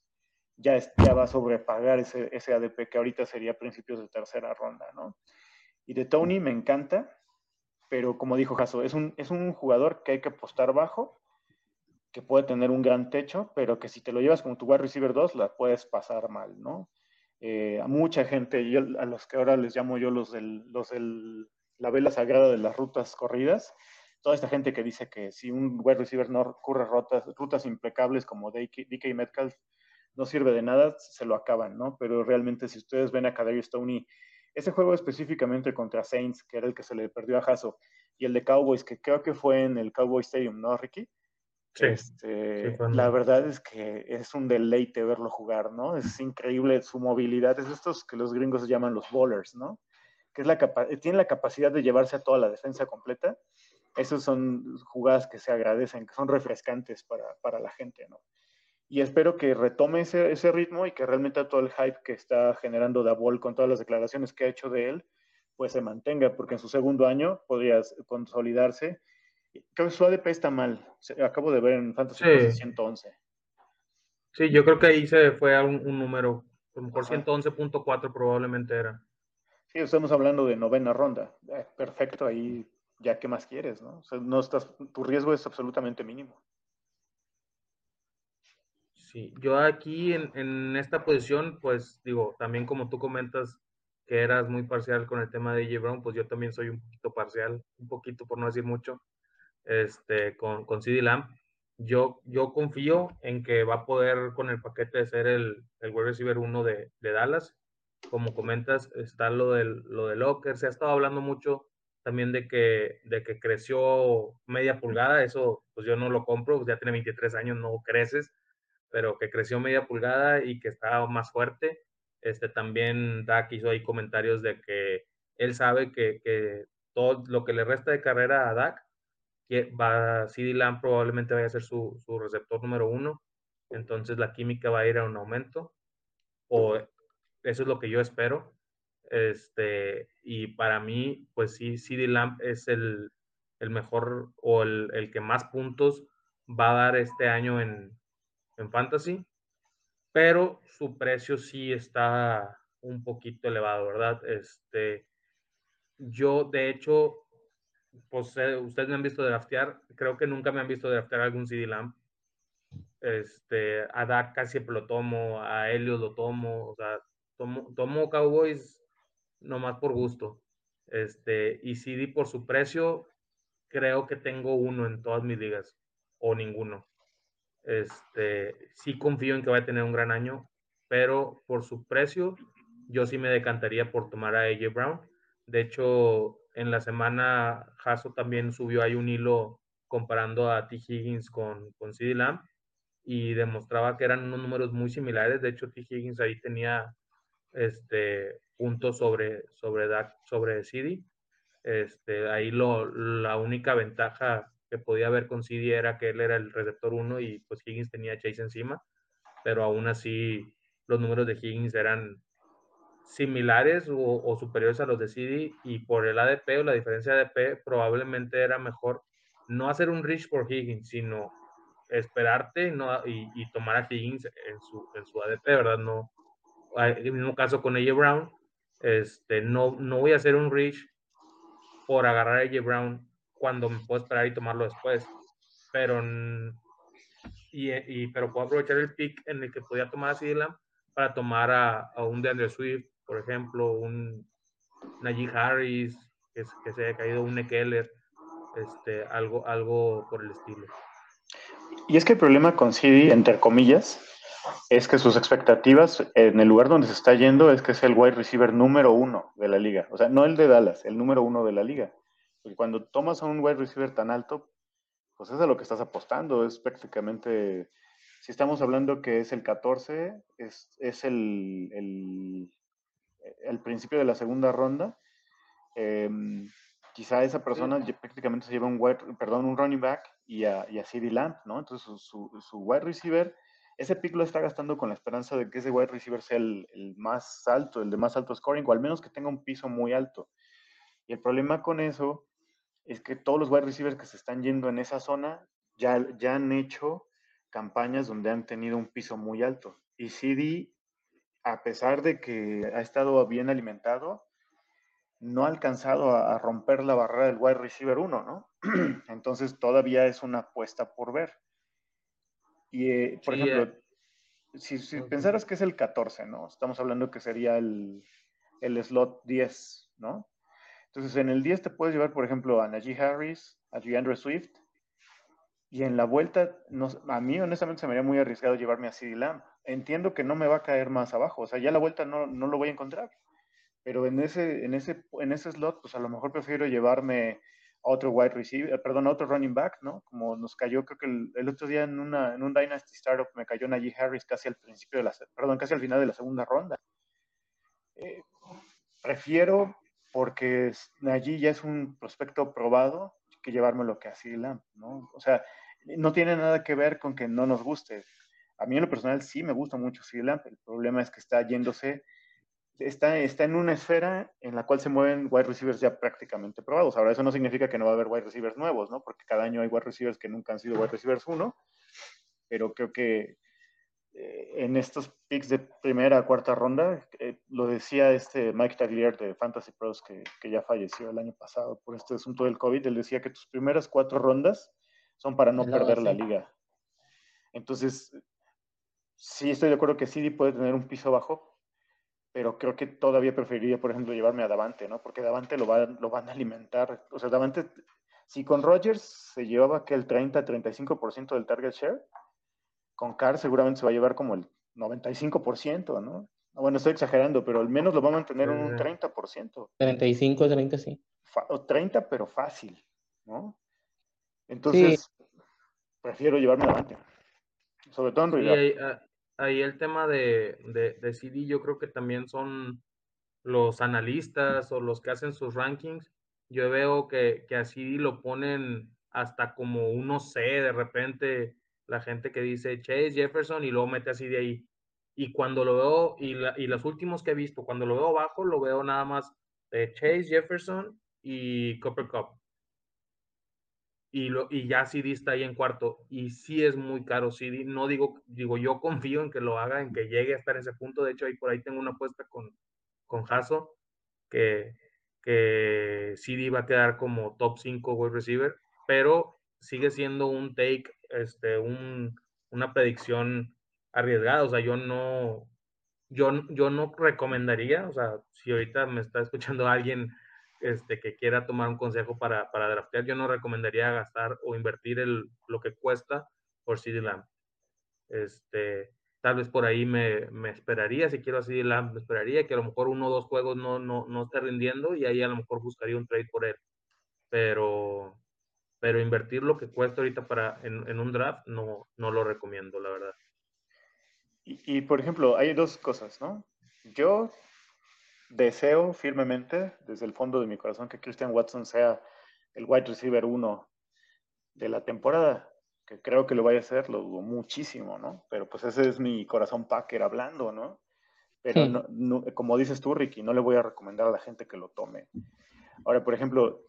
ya, ya va a sobrepagar ese, ese ADP que ahorita sería principios de tercera ronda, ¿no? Y de Tony me encanta, pero como dijo Jaso, es un, es un jugador que hay que apostar bajo que puede tener un gran techo, pero que si te lo llevas como tu wide receiver 2, la puedes pasar mal, ¿no? Eh, a mucha gente, yo, a los que ahora les llamo yo los del, los del, la vela sagrada de las rutas corridas, toda esta gente que dice que si un wide receiver no corre rutas, rutas impecables como DK, DK Metcalf, no sirve de nada, se lo acaban, ¿no? Pero realmente si ustedes ven a Kadarius Stoney, ese juego específicamente contra Saints, que era el que se le perdió a Hasso, y el de Cowboys, que creo que fue en el Cowboy Stadium, ¿no, Ricky? Este, la verdad es que es un deleite verlo jugar, ¿no? Es increíble su movilidad. Es estos que los gringos llaman los bowlers, ¿no? Que es la tiene la capacidad de llevarse a toda la defensa completa. Esas son jugadas que se agradecen, que son refrescantes para, para la gente, ¿no? Y espero que retome ese, ese, ritmo y que realmente todo el hype que está generando Davol con todas las declaraciones que ha hecho de él, pues se mantenga, porque en su segundo año podría consolidarse. Creo que su ADP está mal. Acabo de ver en Fantasy sí. 111. Sí, yo creo que ahí se fue a un, número, a lo mejor 111.4 probablemente era. Sí, estamos hablando de novena ronda. Eh, perfecto, ahí ya qué más quieres, ¿no? O sea, no estás, tu riesgo es absolutamente mínimo. Sí, yo aquí en, en, esta posición, pues digo, también como tú comentas que eras muy parcial con el tema de J. Brown, pues yo también soy un poquito parcial, un poquito por no decir mucho, este, con, con CD Lamb. Yo, yo confío en que va a poder con el paquete de ser el, el wide receiver 1 de, de, Dallas. Como comentas, está lo del, lo de Locker. Se ha estado hablando mucho también de que, de que creció media pulgada. Eso, pues yo no lo compro. Ya tiene 23 años, no creces pero que creció media pulgada y que estaba más fuerte. Este, también Dak hizo ahí comentarios de que él sabe que, que todo lo que le resta de carrera a Dak, que va, CD Lamb probablemente vaya a ser su, su receptor número uno, entonces la química va a ir a un aumento, o eso es lo que yo espero. Este, y para mí, pues sí, CD Lamb es el, el mejor o el, el, que más puntos va a dar este año en, en fantasy, pero su precio sí está un poquito elevado, ¿verdad? Este, yo, de hecho, pues eh, ustedes me han visto draftear, creo que nunca me han visto draftear algún CD Lamp. Este, a Dak casi lo tomo, a Helios lo tomo, o sea, tomo, tomo Cowboys nomás por gusto. Este, y CD por su precio, creo que tengo uno en todas mis ligas, o ninguno. Este, sí confío en que va a tener un gran año, pero por su precio, yo sí me decantaría por tomar a AJ Brown. De hecho, en la semana, Hasso también subió ahí un hilo comparando a T. Higgins con, con CD Lamb y demostraba que eran unos números muy similares. De hecho, T. Higgins ahí tenía este, puntos sobre, sobre, sobre CD. Este, ahí lo, la única ventaja que podía haber con CD era que él era el receptor 1 y pues Higgins tenía Chase encima, pero aún así los números de Higgins eran similares o, superiores a los de CD y por el ADP o la diferencia de ADP probablemente era mejor no hacer un reach por Higgins, sino esperarte no, y, y, tomar a Higgins en su, en su ADP, ¿verdad? No, el mismo caso con AJ Brown, este, no, no voy a hacer un reach por agarrar a AJ Brown cuando me puedo esperar y tomarlo después. Pero, y, y, pero puedo aprovechar el pick en el que podía tomar a CD para tomar a, a un DeAndre Swift, por ejemplo, un Najee Harris, que, se haya caído un Keller, este, algo, algo por el estilo. Y es que el problema con CD, entre comillas, es que sus expectativas en el lugar donde se está yendo es que es el wide receiver número uno de la liga. O sea, no el de Dallas, el número uno de la liga. Porque cuando tomas a un wide receiver tan alto, pues es a lo que estás apostando. Es prácticamente, si estamos hablando que es el 14, es, es el, el, el, principio de la segunda ronda. Em, quizá esa persona prácticamente se lleva un wide, perdón, un running back y a, y a CD Lamb, ¿no? Entonces su, su, wide receiver, ese pick lo está gastando con la esperanza de que ese wide receiver sea el, el, más alto, el de más alto scoring, o al menos que tenga un piso muy alto. Y el problema con eso es que todos los wide receivers que se están yendo en esa zona ya, ya han hecho campañas donde han tenido un piso muy alto. Y CD, a pesar de que ha estado bien alimentado, no ha alcanzado a, romper la barrera del wide receiver 1, ¿no? Entonces todavía es una apuesta por ver. Y, eh, por ejemplo, eh. si, si, pensaras que es el 14, ¿no? Estamos hablando que sería el, el slot 10, ¿no? Entonces, en el 10 te puedes llevar, por ejemplo, a Najee Harris, a DeAndre Swift, y en la vuelta, a mí honestamente se me haría muy arriesgado llevarme a CeeDee Lamb. Entiendo que no me va a caer más abajo, o sea, ya la vuelta no, no lo voy a encontrar. Pero en ese, en, ese, en ese slot, pues a lo mejor prefiero llevarme a otro wide receiver, eh, perdón, a otro running back, ¿no? Como nos cayó, creo que el, otro día en, una, en un Dynasty Startup me cayó Najee Harris casi al principio de la, perdón, casi al final de la segunda ronda. Eh, prefiero porque allí ya es un prospecto probado que llevarme lo que así ¿no? O sea, no tiene nada que ver con que no nos guste. A mí en lo personal sí me gusta mucho Lamb, el problema es que está yéndose está, está en una esfera en la cual se mueven wide receivers ya prácticamente probados. Ahora, eso no significa que no va a haber wide receivers nuevos, ¿no? Porque cada año hay wide receivers que nunca han sido wide receivers uno, pero creo que eh, en estos picks de primera a cuarta ronda, eh, lo decía este Mike Taglier de Fantasy Pros, que, que, ya falleció el año pasado por este asunto del COVID, él decía que tus primeras cuatro rondas son para no perder la liga. Entonces, sí estoy de acuerdo que CD puede tener un piso bajo, pero creo que todavía preferiría, por ejemplo, llevarme a Davante, ¿no? Porque Davante lo, va, lo van a alimentar. O sea, Davante, si con Rodgers se llevaba que el 30-35% del target share, con Carr seguramente se va a llevar como el 95%, ¿no? Bueno, estoy exagerando, pero al menos lo va a mantener en un 30%. 35, 30, sí. O 30, pero fácil, ¿no? Entonces, prefiero llevarme adelante. Sobre todo en realidad. Ahí, el tema de, de, de, CD, yo creo que también son los analistas o los que hacen sus rankings. Yo veo que, que a CD lo ponen hasta como uno C de repente la gente que dice Chase Jefferson y luego mete así de ahí. Y cuando lo veo, y, y los últimos que he visto, cuando lo veo abajo, lo veo nada más Chase Jefferson y Copper Cup. Y, lo, y ya CD está ahí en cuarto. Y sí es muy caro CD. No digo, digo, yo confío en que lo haga, en que llegue a estar en ese punto. De hecho, ahí por ahí tengo una apuesta con, con Jaso, que, que CD va a quedar como top 5 wide receiver. Pero sigue siendo un take, este, un, una predicción arriesgada. O sea, yo no, yo, yo no recomendaría, o sea, si ahorita me está escuchando alguien este, que quiera tomar un consejo para, para draftear, yo no recomendaría gastar o invertir el, lo que cuesta por CD Lamb. Este, tal vez por ahí me, me esperaría, si quiero a CD Lamb, me esperaría que a lo mejor uno o dos juegos no, no, no esté rindiendo y ahí a lo mejor buscaría un trade por él. Pero, pero invertir lo que cuesta ahorita para en, un draft no, no lo recomiendo, la verdad. Y, por ejemplo, hay dos cosas, ¿no? Yo deseo firmemente, desde el fondo de mi corazón, que Christian Watson sea el wide receiver uno de la temporada, que creo que lo vaya a hacer, lo dudo muchísimo, ¿no? Pero pues ese es mi corazón Packer hablando, ¿no? Pero no, como dices tú, Ricky, no le voy a recomendar a la gente que lo tome. Ahora, por ejemplo,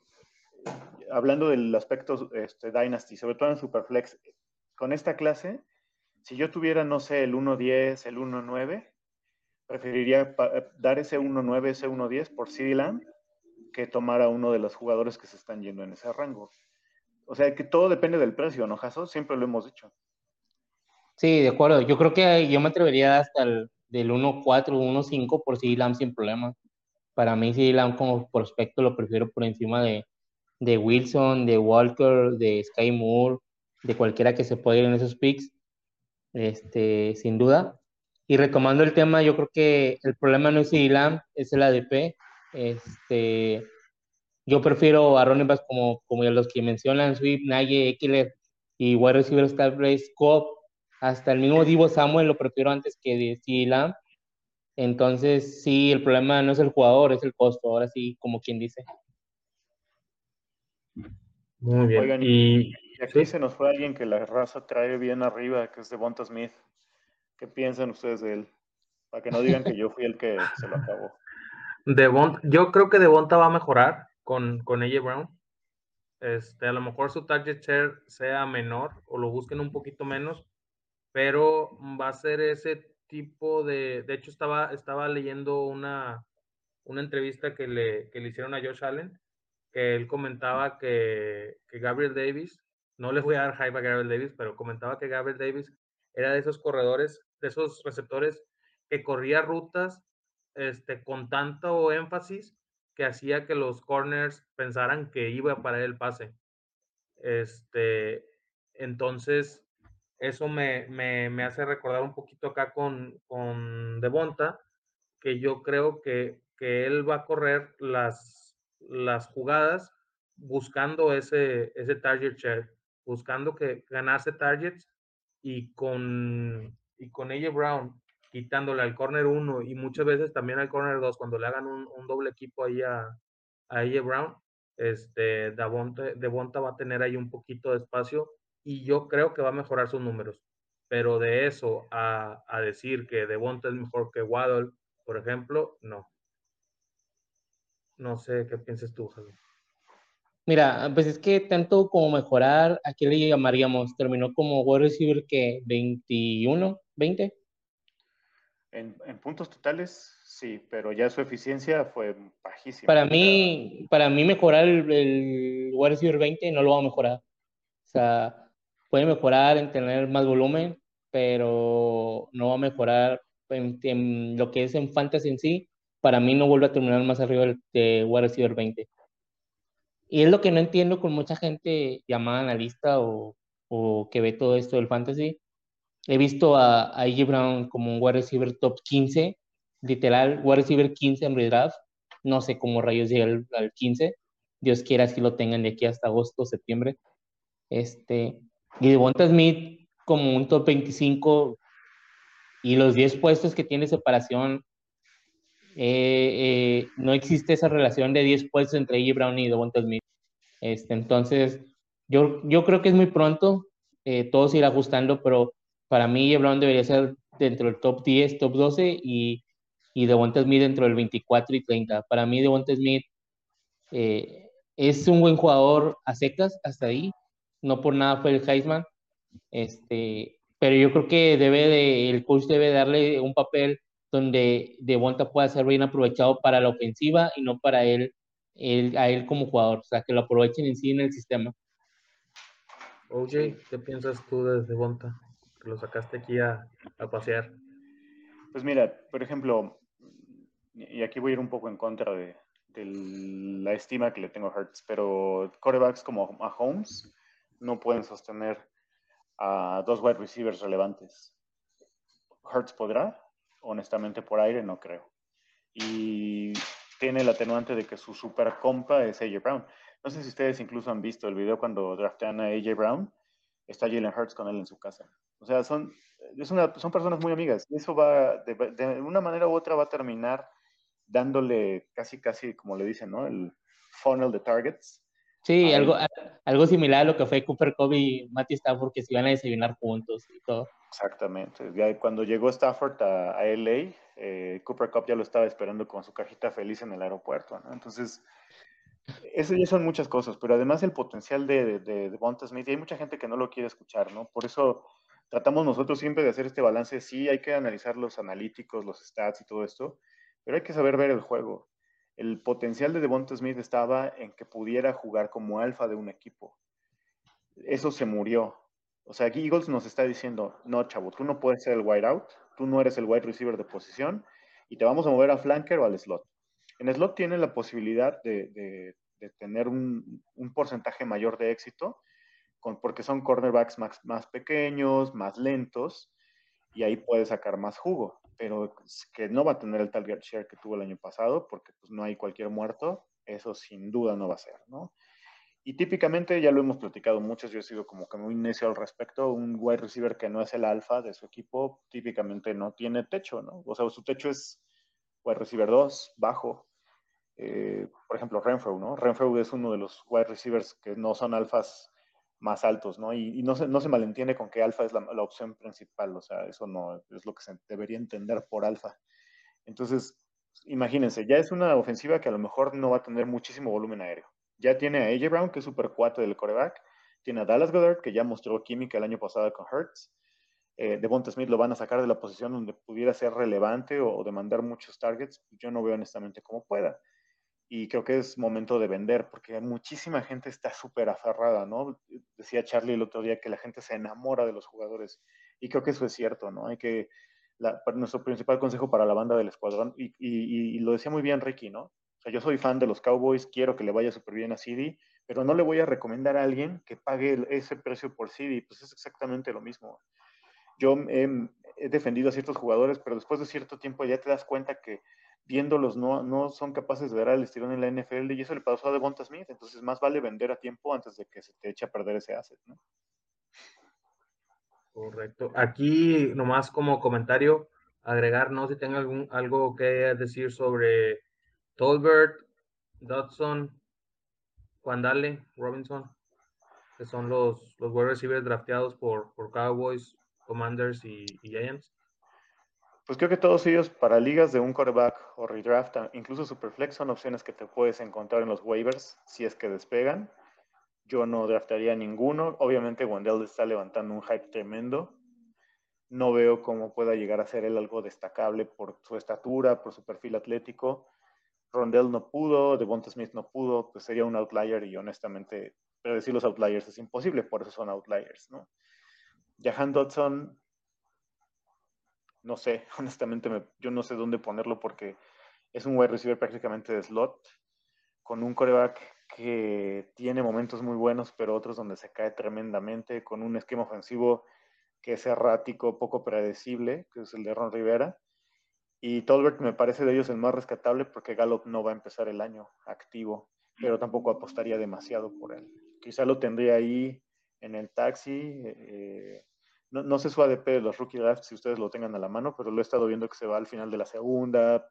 hablando del aspecto este, Dynasty, sobre todo en Superflex, con esta clase, si yo tuviera, no sé, el 1.10, el 1.9, preferiría dar ese 1.9, ese 1.10 por CD Lamb que tomar a uno de los jugadores que se están yendo en ese rango. O sea, que todo depende del precio, ¿no, Jaso? Siempre lo hemos dicho. Sí, de acuerdo. Yo creo que yo me atrevería hasta el del 1.4, 1.5 por CD Lamb sin problema. Para mí, CD Lamb como prospecto lo prefiero por encima de, de Wilson, de Walker, de Sky Moore, de cualquiera que se pueda ir en esos picks, este, sin duda. Y retomando el tema, yo creo que el problema no es Lamb, es el ADP. Este, yo prefiero a running backs como, como los que mencionan, Swift, Nagy, Eckler y wide receiver Race, Cobb, hasta el mismo Divo Samuel lo prefiero antes que de Lamb. Entonces, sí, el problema no es el jugador, es el costo, ahora sí, como quien dice. Muy bien. y, aquí se nos fue alguien que la raza trae bien arriba, que es Devonta Smith. ¿Qué piensan ustedes de él? Para que no digan que yo fui el que se lo acabó. Devonta, yo creo que Devonta va a mejorar con, con AJ Brown. Este, a lo mejor su target share sea menor o lo busquen un poquito menos, pero va a ser ese tipo de. De hecho, estaba, estaba leyendo una, una entrevista que le, que le hicieron a Josh Allen que él comentaba que, que Gabriel Davis, no les voy a dar hype a Gabriel Davis, pero comentaba que Gabriel Davis era de esos corredores, de esos receptores que corría rutas este, con tanto énfasis que hacía que los corners pensaran que iba para el pase. Este, entonces, eso me, me, me, hace recordar un poquito acá con, con Devonta, que yo creo que, que él va a correr las las jugadas buscando ese, ese target share, buscando que ganase targets y con, y con AJ Brown quitándole al corner 1 y muchas veces también al corner 2 cuando le hagan un, doble equipo ahí a, a AJ Brown, este, Devonta, va a tener ahí un poquito de espacio y yo creo que va a mejorar sus números. Pero de eso a, a decir que Devonta es mejor que Waddle por ejemplo, no. No sé qué piensas tú, Javier. Mira, pues es que tanto como mejorar, ¿a qué le llamaríamos? Terminó como wide receiver que 21, 20. En, puntos totales, sí, pero ya su eficiencia fue bajísima. Para mí, para mí mejorar el, el wide receiver 20 no lo va a mejorar. O sea, puede mejorar en tener más volumen, pero no va a mejorar en, lo que es en fantasy en sí. Para mí no vuelve a terminar más arriba de wide receiver 20. Y es lo que no entiendo con mucha gente llamada analista o, o que ve todo esto del fantasy. He visto a, a Brown como un wide receiver top 15, literal, wide receiver 15 en redraft. No sé cómo rayos llega al, al 15. Dios quiera si lo tengan de aquí hasta agosto, septiembre. Este, y Devonta Smith como un top 25 y los 10 puestos que tiene separación, eh, eh, no existe esa relación de 10 puestos entre AJ Brown y Devonta Smith. Este, entonces, yo, yo creo que es muy pronto, eh, todo se irá ajustando, pero para mí AJ Brown debería ser dentro del top 10, top 12 y, y Devonta Smith dentro del 24 y 30. Para mí Devonta Smith es un buen jugador a secas hasta ahí, no por nada fue el Heisman, este, pero yo creo que debe de, el coach debe darle un papel donde Devonta pueda ser bien aprovechado para la ofensiva y no para él, él, a él como jugador, o sea, que lo aprovechen en sí en el sistema. OJ, ¿qué piensas tú de Devonta? Lo sacaste aquí a, a pasear. Pues mira, por ejemplo, y aquí voy a ir un poco en contra de, de la estima que le tengo a Hertz, pero corebacks como a Holmes no pueden sostener a dos wide receivers relevantes. Hertz podrá, honestamente por aire no creo. Y tiene el atenuante de que su super compa es AJ Brown. No sé si ustedes incluso han visto el video cuando draftean a AJ Brown, está Jalen Hurts con él en su casa. O sea, son, es una, son personas muy amigas. Y eso va, de, de, una manera u otra, va a terminar dándole casi, casi, como le dicen, ¿no? El funnel de targets Sí, algo, algo similar a lo que fue Cooper Cup y Matty Stafford, que se iban a desayunar juntos y todo. Exactamente. Ya cuando llegó Stafford a, a LA, eh, Cooper Cup ya lo estaba esperando con su cajita feliz en el aeropuerto. ¿no? Entonces, eso ya son muchas cosas, pero además el potencial de, de, de Bonta Smith, y hay mucha gente que no lo quiere escuchar, ¿no? Por eso tratamos nosotros siempre de hacer este balance. Sí, hay que analizar los analíticos, los stats y todo esto, pero hay que saber ver el juego el potencial de Devonta Smith estaba en que pudiera jugar como alfa de un equipo. Eso se murió. O sea, Eagles nos está diciendo, no, chavo, tú no puedes ser el wide out, tú no eres el wide receiver de posición y te vamos a mover a flanker o al slot. En slot tiene la posibilidad de, tener un, porcentaje mayor de éxito porque son cornerbacks más, más pequeños, más lentos y ahí puede sacar más jugo pero que no va a tener el target share que tuvo el año pasado, porque pues, no hay cualquier muerto, eso sin duda no va a ser, ¿no? Y típicamente, ya lo hemos platicado muchos, yo he sido como que muy necio al respecto, un wide receiver que no es el alfa de su equipo, típicamente no tiene techo, ¿no? O sea, su techo es wide receiver 2, bajo. Eh, por ejemplo, Renfrew, ¿no? Renfrew es uno de los wide receivers que no son alfas más altos, ¿no? Y, no, se, no se malentiende con que alfa es la, opción principal, o sea, eso no es lo que se debería entender por alfa. Entonces, imagínense, ya es una ofensiva que a lo mejor no va a tener muchísimo volumen aéreo. Ya tiene a AJ Brown, que es super cuate del coreback, tiene a Dallas Goddard, que ya mostró química el año pasado con Hertz. Eh, Devonta Smith lo van a sacar de la posición donde pudiera ser relevante o demandar muchos targets. Yo no veo honestamente cómo pueda y creo que es momento de vender porque muchísima gente está súper aferrada, ¿no? Decía Charlie el otro día que la gente se enamora de los jugadores y creo que eso es cierto, ¿no? Hay que, la, nuestro principal consejo para la banda del escuadrón, y, y, lo decía muy bien Ricky, ¿no? O sea, yo soy fan de los Cowboys, quiero que le vaya súper bien a CD, pero no le voy a recomendar a alguien que pague ese precio por CD, pues es exactamente lo mismo. Yo he, he defendido a ciertos jugadores, pero después de cierto tiempo ya te das cuenta que viéndolos no, no son capaces de dar el estirón en la NFL y eso le pasó a Devonta Smith. Entonces, más vale vender a tiempo antes de que se te eche a perder ese asset. Correcto. Aquí, nomás como comentario, agregar, no si tenga algún, algo que decir sobre Tolbert, Dodson, Dale, Robinson, que son los, los wide receivers drafteados por, por Cowboys, Commanders y, y Giants. Pues creo que todos ellos para ligas de un quarterback o redraft, incluso Superflex, son opciones que te puedes encontrar en los waivers si es que despegan. Yo no draftaría ninguno. Obviamente Wendell está levantando un hype tremendo. No veo cómo pueda llegar a ser él algo destacable por su estatura, por su perfil atlético. Rondell no pudo, Devonta Smith no pudo, pues sería un outlier y honestamente predecir los outliers es imposible, por eso son outliers, ¿no? Jahan Dodson, no sé, honestamente yo no sé dónde ponerlo porque es un wide receiver prácticamente de slot, con un coreback que tiene momentos muy buenos, pero otros donde se cae tremendamente, con un esquema ofensivo que es errático, poco predecible, que es el de Ron Rivera. Y Tolbert me parece de ellos el más rescatable porque Gallup no va a empezar el año activo, pero tampoco apostaría demasiado por él. Quizá lo tendría ahí en el taxi. Eh, no, no, sé su ADP de los rookie drafts si ustedes lo tengan a la mano, pero lo he estado viendo que se va al final de la segunda.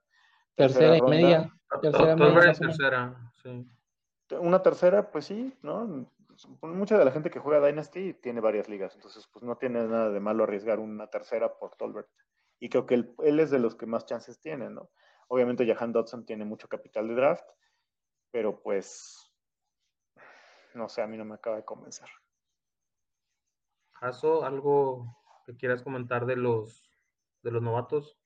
Tercera, y media. Tercera, media, tercera, sí. Una tercera, pues sí, ¿no? mucha de la gente que juega Dynasty tiene varias ligas, entonces pues no tiene nada de malo arriesgar una tercera por Tolbert. Y creo que él, es de los que más chances tiene, ¿no? Obviamente Jahan Dodson tiene mucho capital de draft, pero pues no sé, a mí no me acaba de convencer. Jaso, ¿algo que quieras comentar de los de los novatos?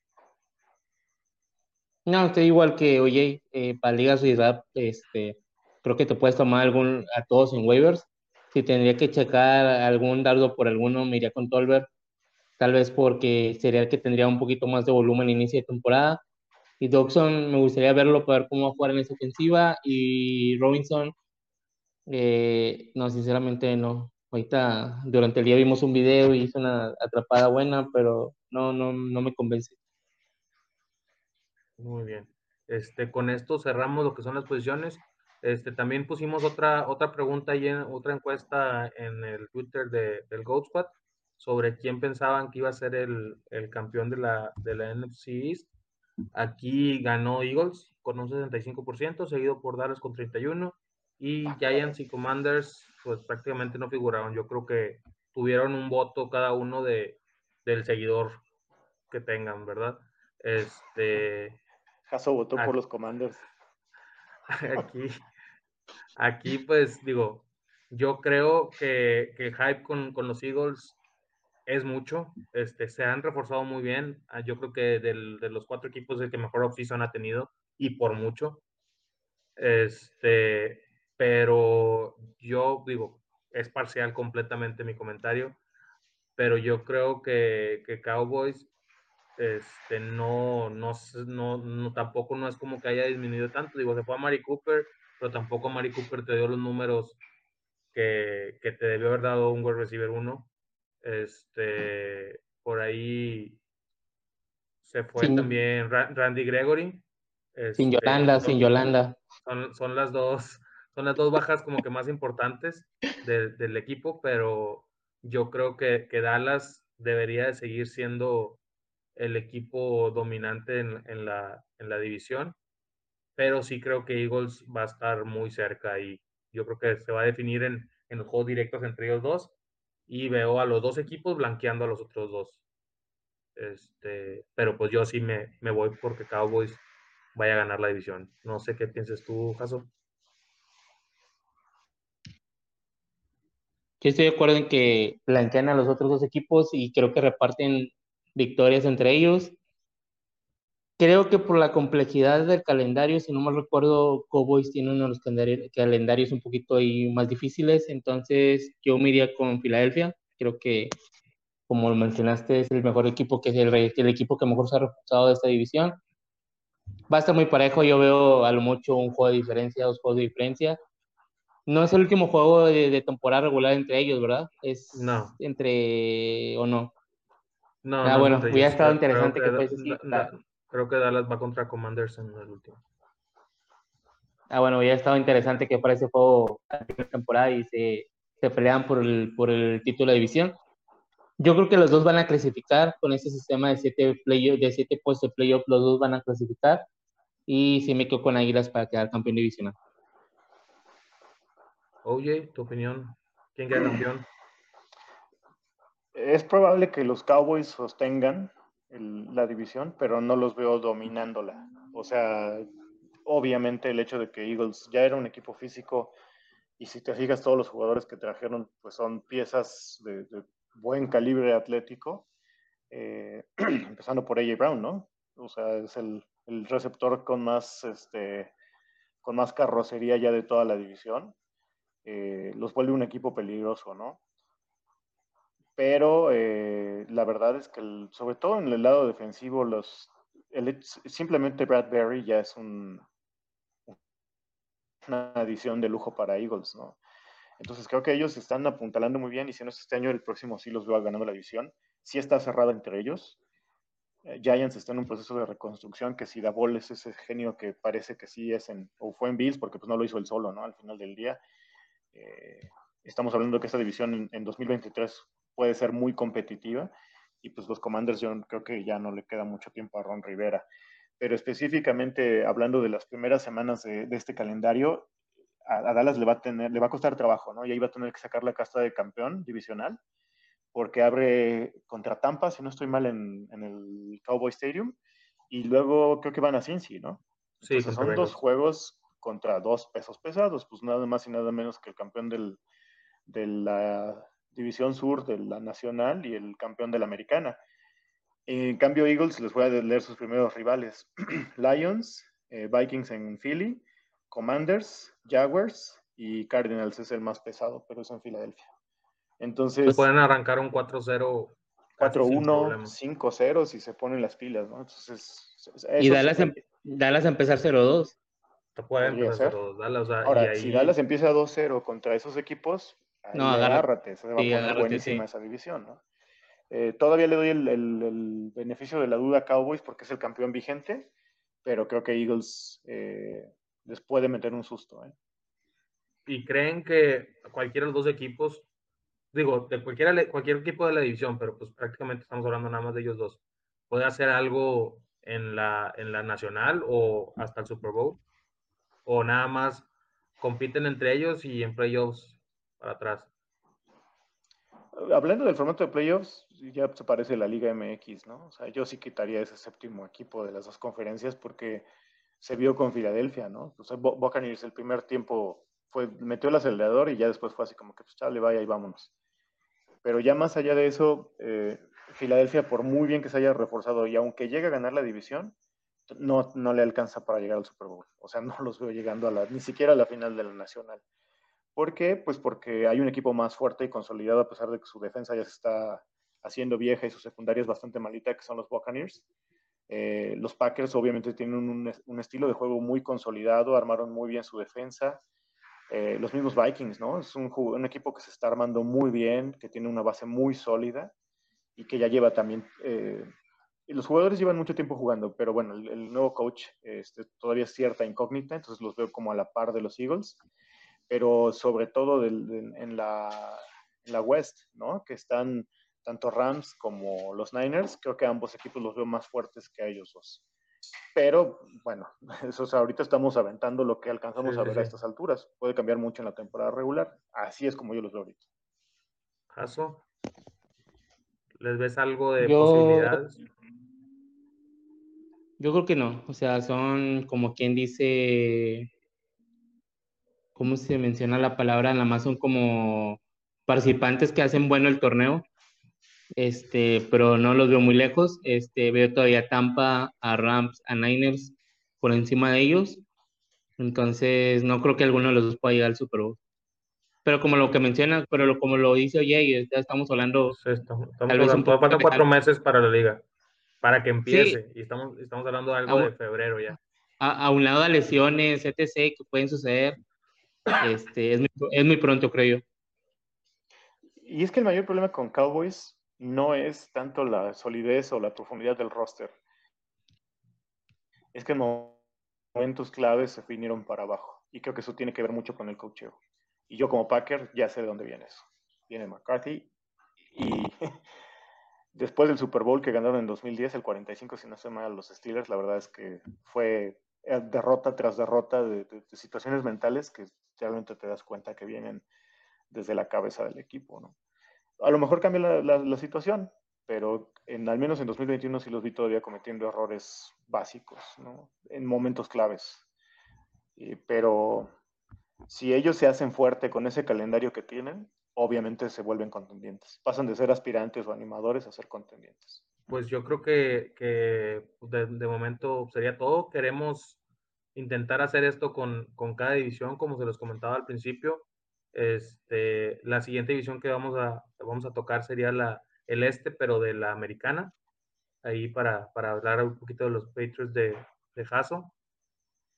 No, estoy igual que oye, eh, para ligas de draft, este, creo que te puedes tomar algún a todos en waivers. Si tendría que checar algún dardo por alguno, me iría con Tolbert. Tal vez porque sería el que tendría un poquito más de volumen en inicio de temporada. Y Dobson, me gustaría verlo para ver cómo va a jugar en esa ofensiva. Y Robinson, eh, no, sinceramente no. Ahorita durante el día vimos un video y hizo una atrapada buena, pero no, no, no me convence. Muy bien. Este, con esto cerramos lo que son las posiciones. Este, también pusimos otra, otra pregunta y otra encuesta en el Twitter de, del Goat sobre quién pensaban que iba a ser el, el campeón de la, de la NFC East. Aquí ganó Eagles con un 65%, seguido por Dallas con 31%, y Giants y Commanders pues prácticamente no figuraron. Yo creo que tuvieron un voto cada uno de, del seguidor que tengan, ¿verdad? Este... Jaso votó por los Commanders. Aquí, aquí pues digo, yo creo que, que el hype con, con, los Eagles es mucho. Este, se han reforzado muy bien. Ah, yo creo que del, de los cuatro equipos es el que mejor offseason ha tenido y por mucho. Este, pero yo digo, es parcial completamente mi comentario, pero yo creo que, que Cowboys este, no, no, no, tampoco no es como que haya disminuido tanto. Digo, se fue a Mari Cooper, pero tampoco Mari Cooper te dio los números que, que te debió haber dado un wide receiver 1. Este, por ahí se fue también Randy Gregory. sin este, Yolanda, sin Yolanda. Son, son, las dos, son las dos bajas como que más importantes del equipo, pero yo creo que, que Dallas debería de seguir siendo el equipo dominante en, la, en la división, pero sí creo que Eagles va a estar muy cerca y yo creo que se va a definir en, en los juegos directos entre ellos dos y veo a los dos equipos blanqueando a los otros dos. Este, pero pues yo sí me, me voy porque Cowboys vaya a ganar la división. No sé qué pienses tú, Jaso. Yo estoy de acuerdo en que blanquean a los otros dos equipos y creo que reparten victorias entre ellos. Creo que por la complejidad del calendario, si no me recuerdo, Cowboys tiene uno de los calendarios un poquito ahí más difíciles, entonces yo me iría con Filadelfia. Creo que, como lo mencionaste, es el mejor equipo, que es el, el equipo que mejor se ha reforzado de esta división. Va a estar muy parejo, yo veo a lo mucho un juego de diferencia, dos juegos de diferencia. No es el último juego de, de temporada regular entre ellos, ¿verdad? Es no. entre, o no. No, ah, bueno, hubiera estado interesante que, fuese Creo que Dallas va contra Commanders en el último. Ah, bueno, hubiera estado interesante que fuera ese juego la primera temporada y se, se pelean por el, por el título de división. Yo creo que los dos van a clasificar con ese sistema de siete, play, de siete puestos de playoff, los dos van a clasificar. Y sí me quedo con Águilas para quedar campeón divisional. Oye, tu opinión. ¿Quién queda campeón? es probable que los Cowboys sostengan la división, pero no los veo dominándola. O sea, obviamente el hecho de que Eagles ya era un equipo físico y si te fijas todos los jugadores que trajeron, pues son piezas de, buen calibre atlético, eh, empezando por AJ Brown, ¿no? O sea, es el, receptor con más, este, con más carrocería ya de toda la división. Eh, los vuelve un equipo peligroso, ¿no? Pero eh, la verdad es que, sobre todo en el lado defensivo, los, simplemente Bradbury ya es un, una adición de lujo para Eagles, ¿no? Entonces creo que ellos están apuntalando muy bien y si no es este año, el próximo sí los veo ganando la división. Sí está cerrada entre ellos. Eh, Giants está en un proceso de reconstrucción que si Dabol es ese genio que parece que sí es en, o fue en Bills, porque pues no lo hizo él solo, ¿no? Al final del día. Eh, estamos hablando que esta división en, en, 2023 puede ser muy competitiva y pues los Commanders yo creo que ya no le queda mucho tiempo a Ron Rivera pero específicamente hablando de las primeras semanas de, este calendario, a, Dallas le va a tener, le va a costar trabajo, ¿no? Y ahí va a tener que sacar la casta de campeón divisional, porque abre contra Tampa, si no estoy mal, en, el Cowboy Stadium, y luego creo que van a Cincy, ¿no? Sí, son dos juegos contra dos pesos pesados, pues nada más y nada menos que el campeón del, de la División Sur de la Nacional y el campeón de la Americana. En cambio, Eagles les voy a leer sus primeros rivales. Lions, eh, Vikings en Philly, Commanders, Jaguars y Cardinals es el más pesado, pero es en Filadelfia. Entonces... pueden arrancar un 4-0. 4-1, 5-0 si se ponen las pilas, ¿no? Entonces... y Dallas, em, Dallas a empezar 0-2. Pueden empezar 0-2. Dallas, Ahora, si Dallas empieza 2-0 contra esos equipos, no, agárrate, se va a poner buenísima esa división, ¿no? Eh, todavía le doy el, beneficio de la duda a Cowboys porque es el campeón vigente, pero creo que Eagles eh, les puede meter un susto. ¿eh? ¿Y creen que cualquiera de los dos equipos, digo, de cualquiera, cualquier equipo de la división, pero pues prácticamente estamos hablando nada más de ellos dos, puede hacer algo en la, en la nacional o hasta el Super Bowl? ¿O nada más compiten entre ellos y en playoffs para atrás? hablando del formato de playoffs, ya se parece la Liga MX, ¿no? O sea, yo sí quitaría ese séptimo equipo de las dos conferencias porque se vio con Filadelfia, ¿no? O sea, Buccaneers el primer tiempo fue, metió el acelerador y ya después fue así como que, pues, chale, vaya y vámonos. Pero ya más allá de eso, eh, Filadelfia, por muy bien que se haya reforzado y aunque llegue a ganar la división, no, no le alcanza para llegar al Super Bowl. O sea, no los veo llegando a la, ni siquiera a la final de la Nacional. ¿Por qué? Pues porque hay un equipo más fuerte y consolidado a pesar de que su defensa ya se está haciendo vieja y su secundaria es bastante malita, que son los Buccaneers. Eh, los Packers obviamente tienen un, estilo de juego muy consolidado, armaron muy bien su defensa. Eh, los mismos Vikings, ¿no? Es un, un, equipo que se está armando muy bien, que tiene una base muy sólida y que ya lleva también... Eh, los jugadores llevan mucho tiempo jugando, pero bueno, el, nuevo coach este, todavía es cierta incógnita, entonces los veo como a la par de los Eagles pero sobre todo en, la, West, ¿no? Que están tanto Rams como los Niners, creo que ambos equipos los veo más fuertes que a ellos dos. Pero bueno, eso ahorita estamos aventando lo que alcanzamos a ver a estas alturas. Puede cambiar mucho en la temporada regular. Así es como yo los veo ahorita. ¿Caso? ¿Les ves algo de posibilidades? Yo creo que no. O sea, son como quien dice ¿cómo se menciona la palabra? Nada más son como participantes que hacen bueno el torneo, este, pero no los veo muy lejos. Este, veo todavía a Tampa, a Rams, a Niners por encima de ellos. Entonces, no creo que alguno de los dos pueda llegar al Super Bowl. Pero como lo que menciona, pero como lo dice oye, ya estamos hablando. estamos, estamos faltan cuatro meses para la liga, para que empiece. Y estamos, estamos hablando de algo de febrero ya. A, a, un lado de lesiones, etc., que pueden suceder. Este, es, muy, pronto, creo yo. Y es que el mayor problema con Cowboys no es tanto la solidez o la profundidad del roster. Es que en momentos claves se vinieron para abajo. Y creo que eso tiene que ver mucho con el cocheo. Y yo como Packer ya sé de dónde viene eso. Viene McCarthy y después del Super Bowl que ganaron en 2010, el 45, si no se mal, los Steelers, la verdad es que fue eh, derrota tras derrota de, situaciones mentales que realmente te das cuenta que vienen desde la cabeza del equipo, ¿no? A lo mejor cambia la, situación, pero en, al menos en 2021 sí los vi todavía cometiendo errores básicos, ¿no? En momentos claves. pero si ellos se hacen fuerte con ese calendario que tienen, obviamente se vuelven contendientes. Pasan de ser aspirantes o animadores a ser contendientes. Pues yo creo que, que de, de, momento sería todo. Queremos intentar hacer esto con, con, cada división, como se los comentaba al principio. Este, la siguiente división que vamos a, vamos a tocar sería la, el este, pero de la americana. Ahí para, para hablar un poquito de los Patriots de, de Jaso.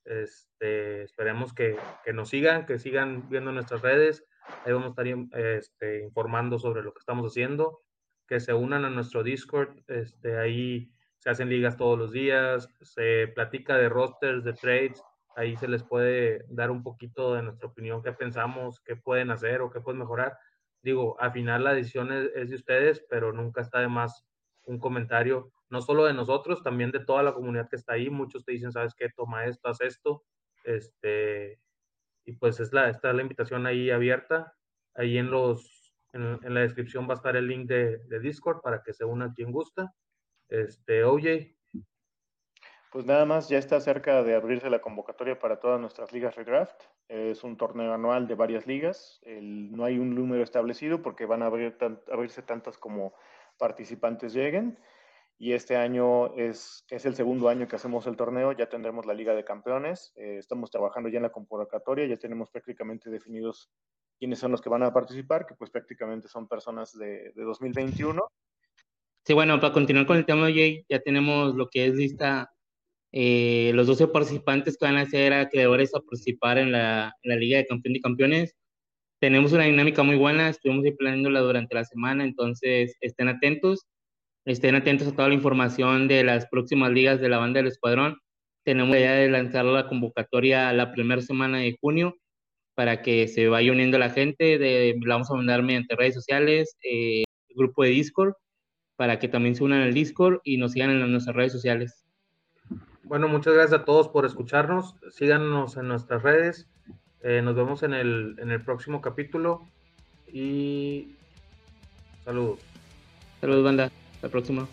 Este, esperemos que, que, nos sigan, que sigan viendo nuestras redes. Ahí vamos a estar este, informando sobre lo que estamos haciendo. Que se unan a nuestro Discord. Este, ahí se hacen ligas todos los días. Se platica de rosters, de trades. Ahí se les puede dar un poquito de nuestra opinión, qué pensamos, qué pueden hacer o qué pueden mejorar. Digo, al final la decisión es, es de ustedes, pero nunca está de más un comentario no solo de nosotros, también de toda la comunidad que está ahí. Muchos te dicen, ¿sabes qué? Toma esto, haz esto. Este, y pues es la, está la invitación ahí abierta. Ahí en, los, en, en la descripción va a estar el link de, de, Discord para que se una quien gusta. Este, OJ. Pues nada más, ya está cerca de abrirse la convocatoria para todas nuestras ligas redraft. Es un torneo anual de varias ligas. El, no hay un número establecido porque van a abrir tan, abrirse tantas como participantes lleguen y este año es, es el segundo año que hacemos el torneo, ya tendremos la Liga de Campeones, eh, estamos trabajando ya en la convocatoria, ya tenemos prácticamente definidos quiénes son los que van a participar, que pues prácticamente son personas de, de 2021. Sí, bueno, para continuar con el tema, Jay, ya tenemos lo que es lista, eh, los 12 participantes que van a ser acreedores a participar en la, Liga de Campeón y Campeones. Tenemos una dinámica muy buena, estuvimos planeándola durante la semana, entonces estén atentos estén atentos a toda la información de las próximas ligas de la banda del escuadrón. Tenemos la idea de lanzar la convocatoria la primera semana de junio para que se vaya uniendo la gente. De, la vamos a mandar mediante redes sociales, eh, el grupo de Discord, para que también se unan al Discord y nos sigan en nuestras redes sociales. Bueno, muchas gracias a todos por escucharnos. Síganos en nuestras redes. Eh, nos vemos en el, en el próximo capítulo y saludos. Saludos, banda. La próxima.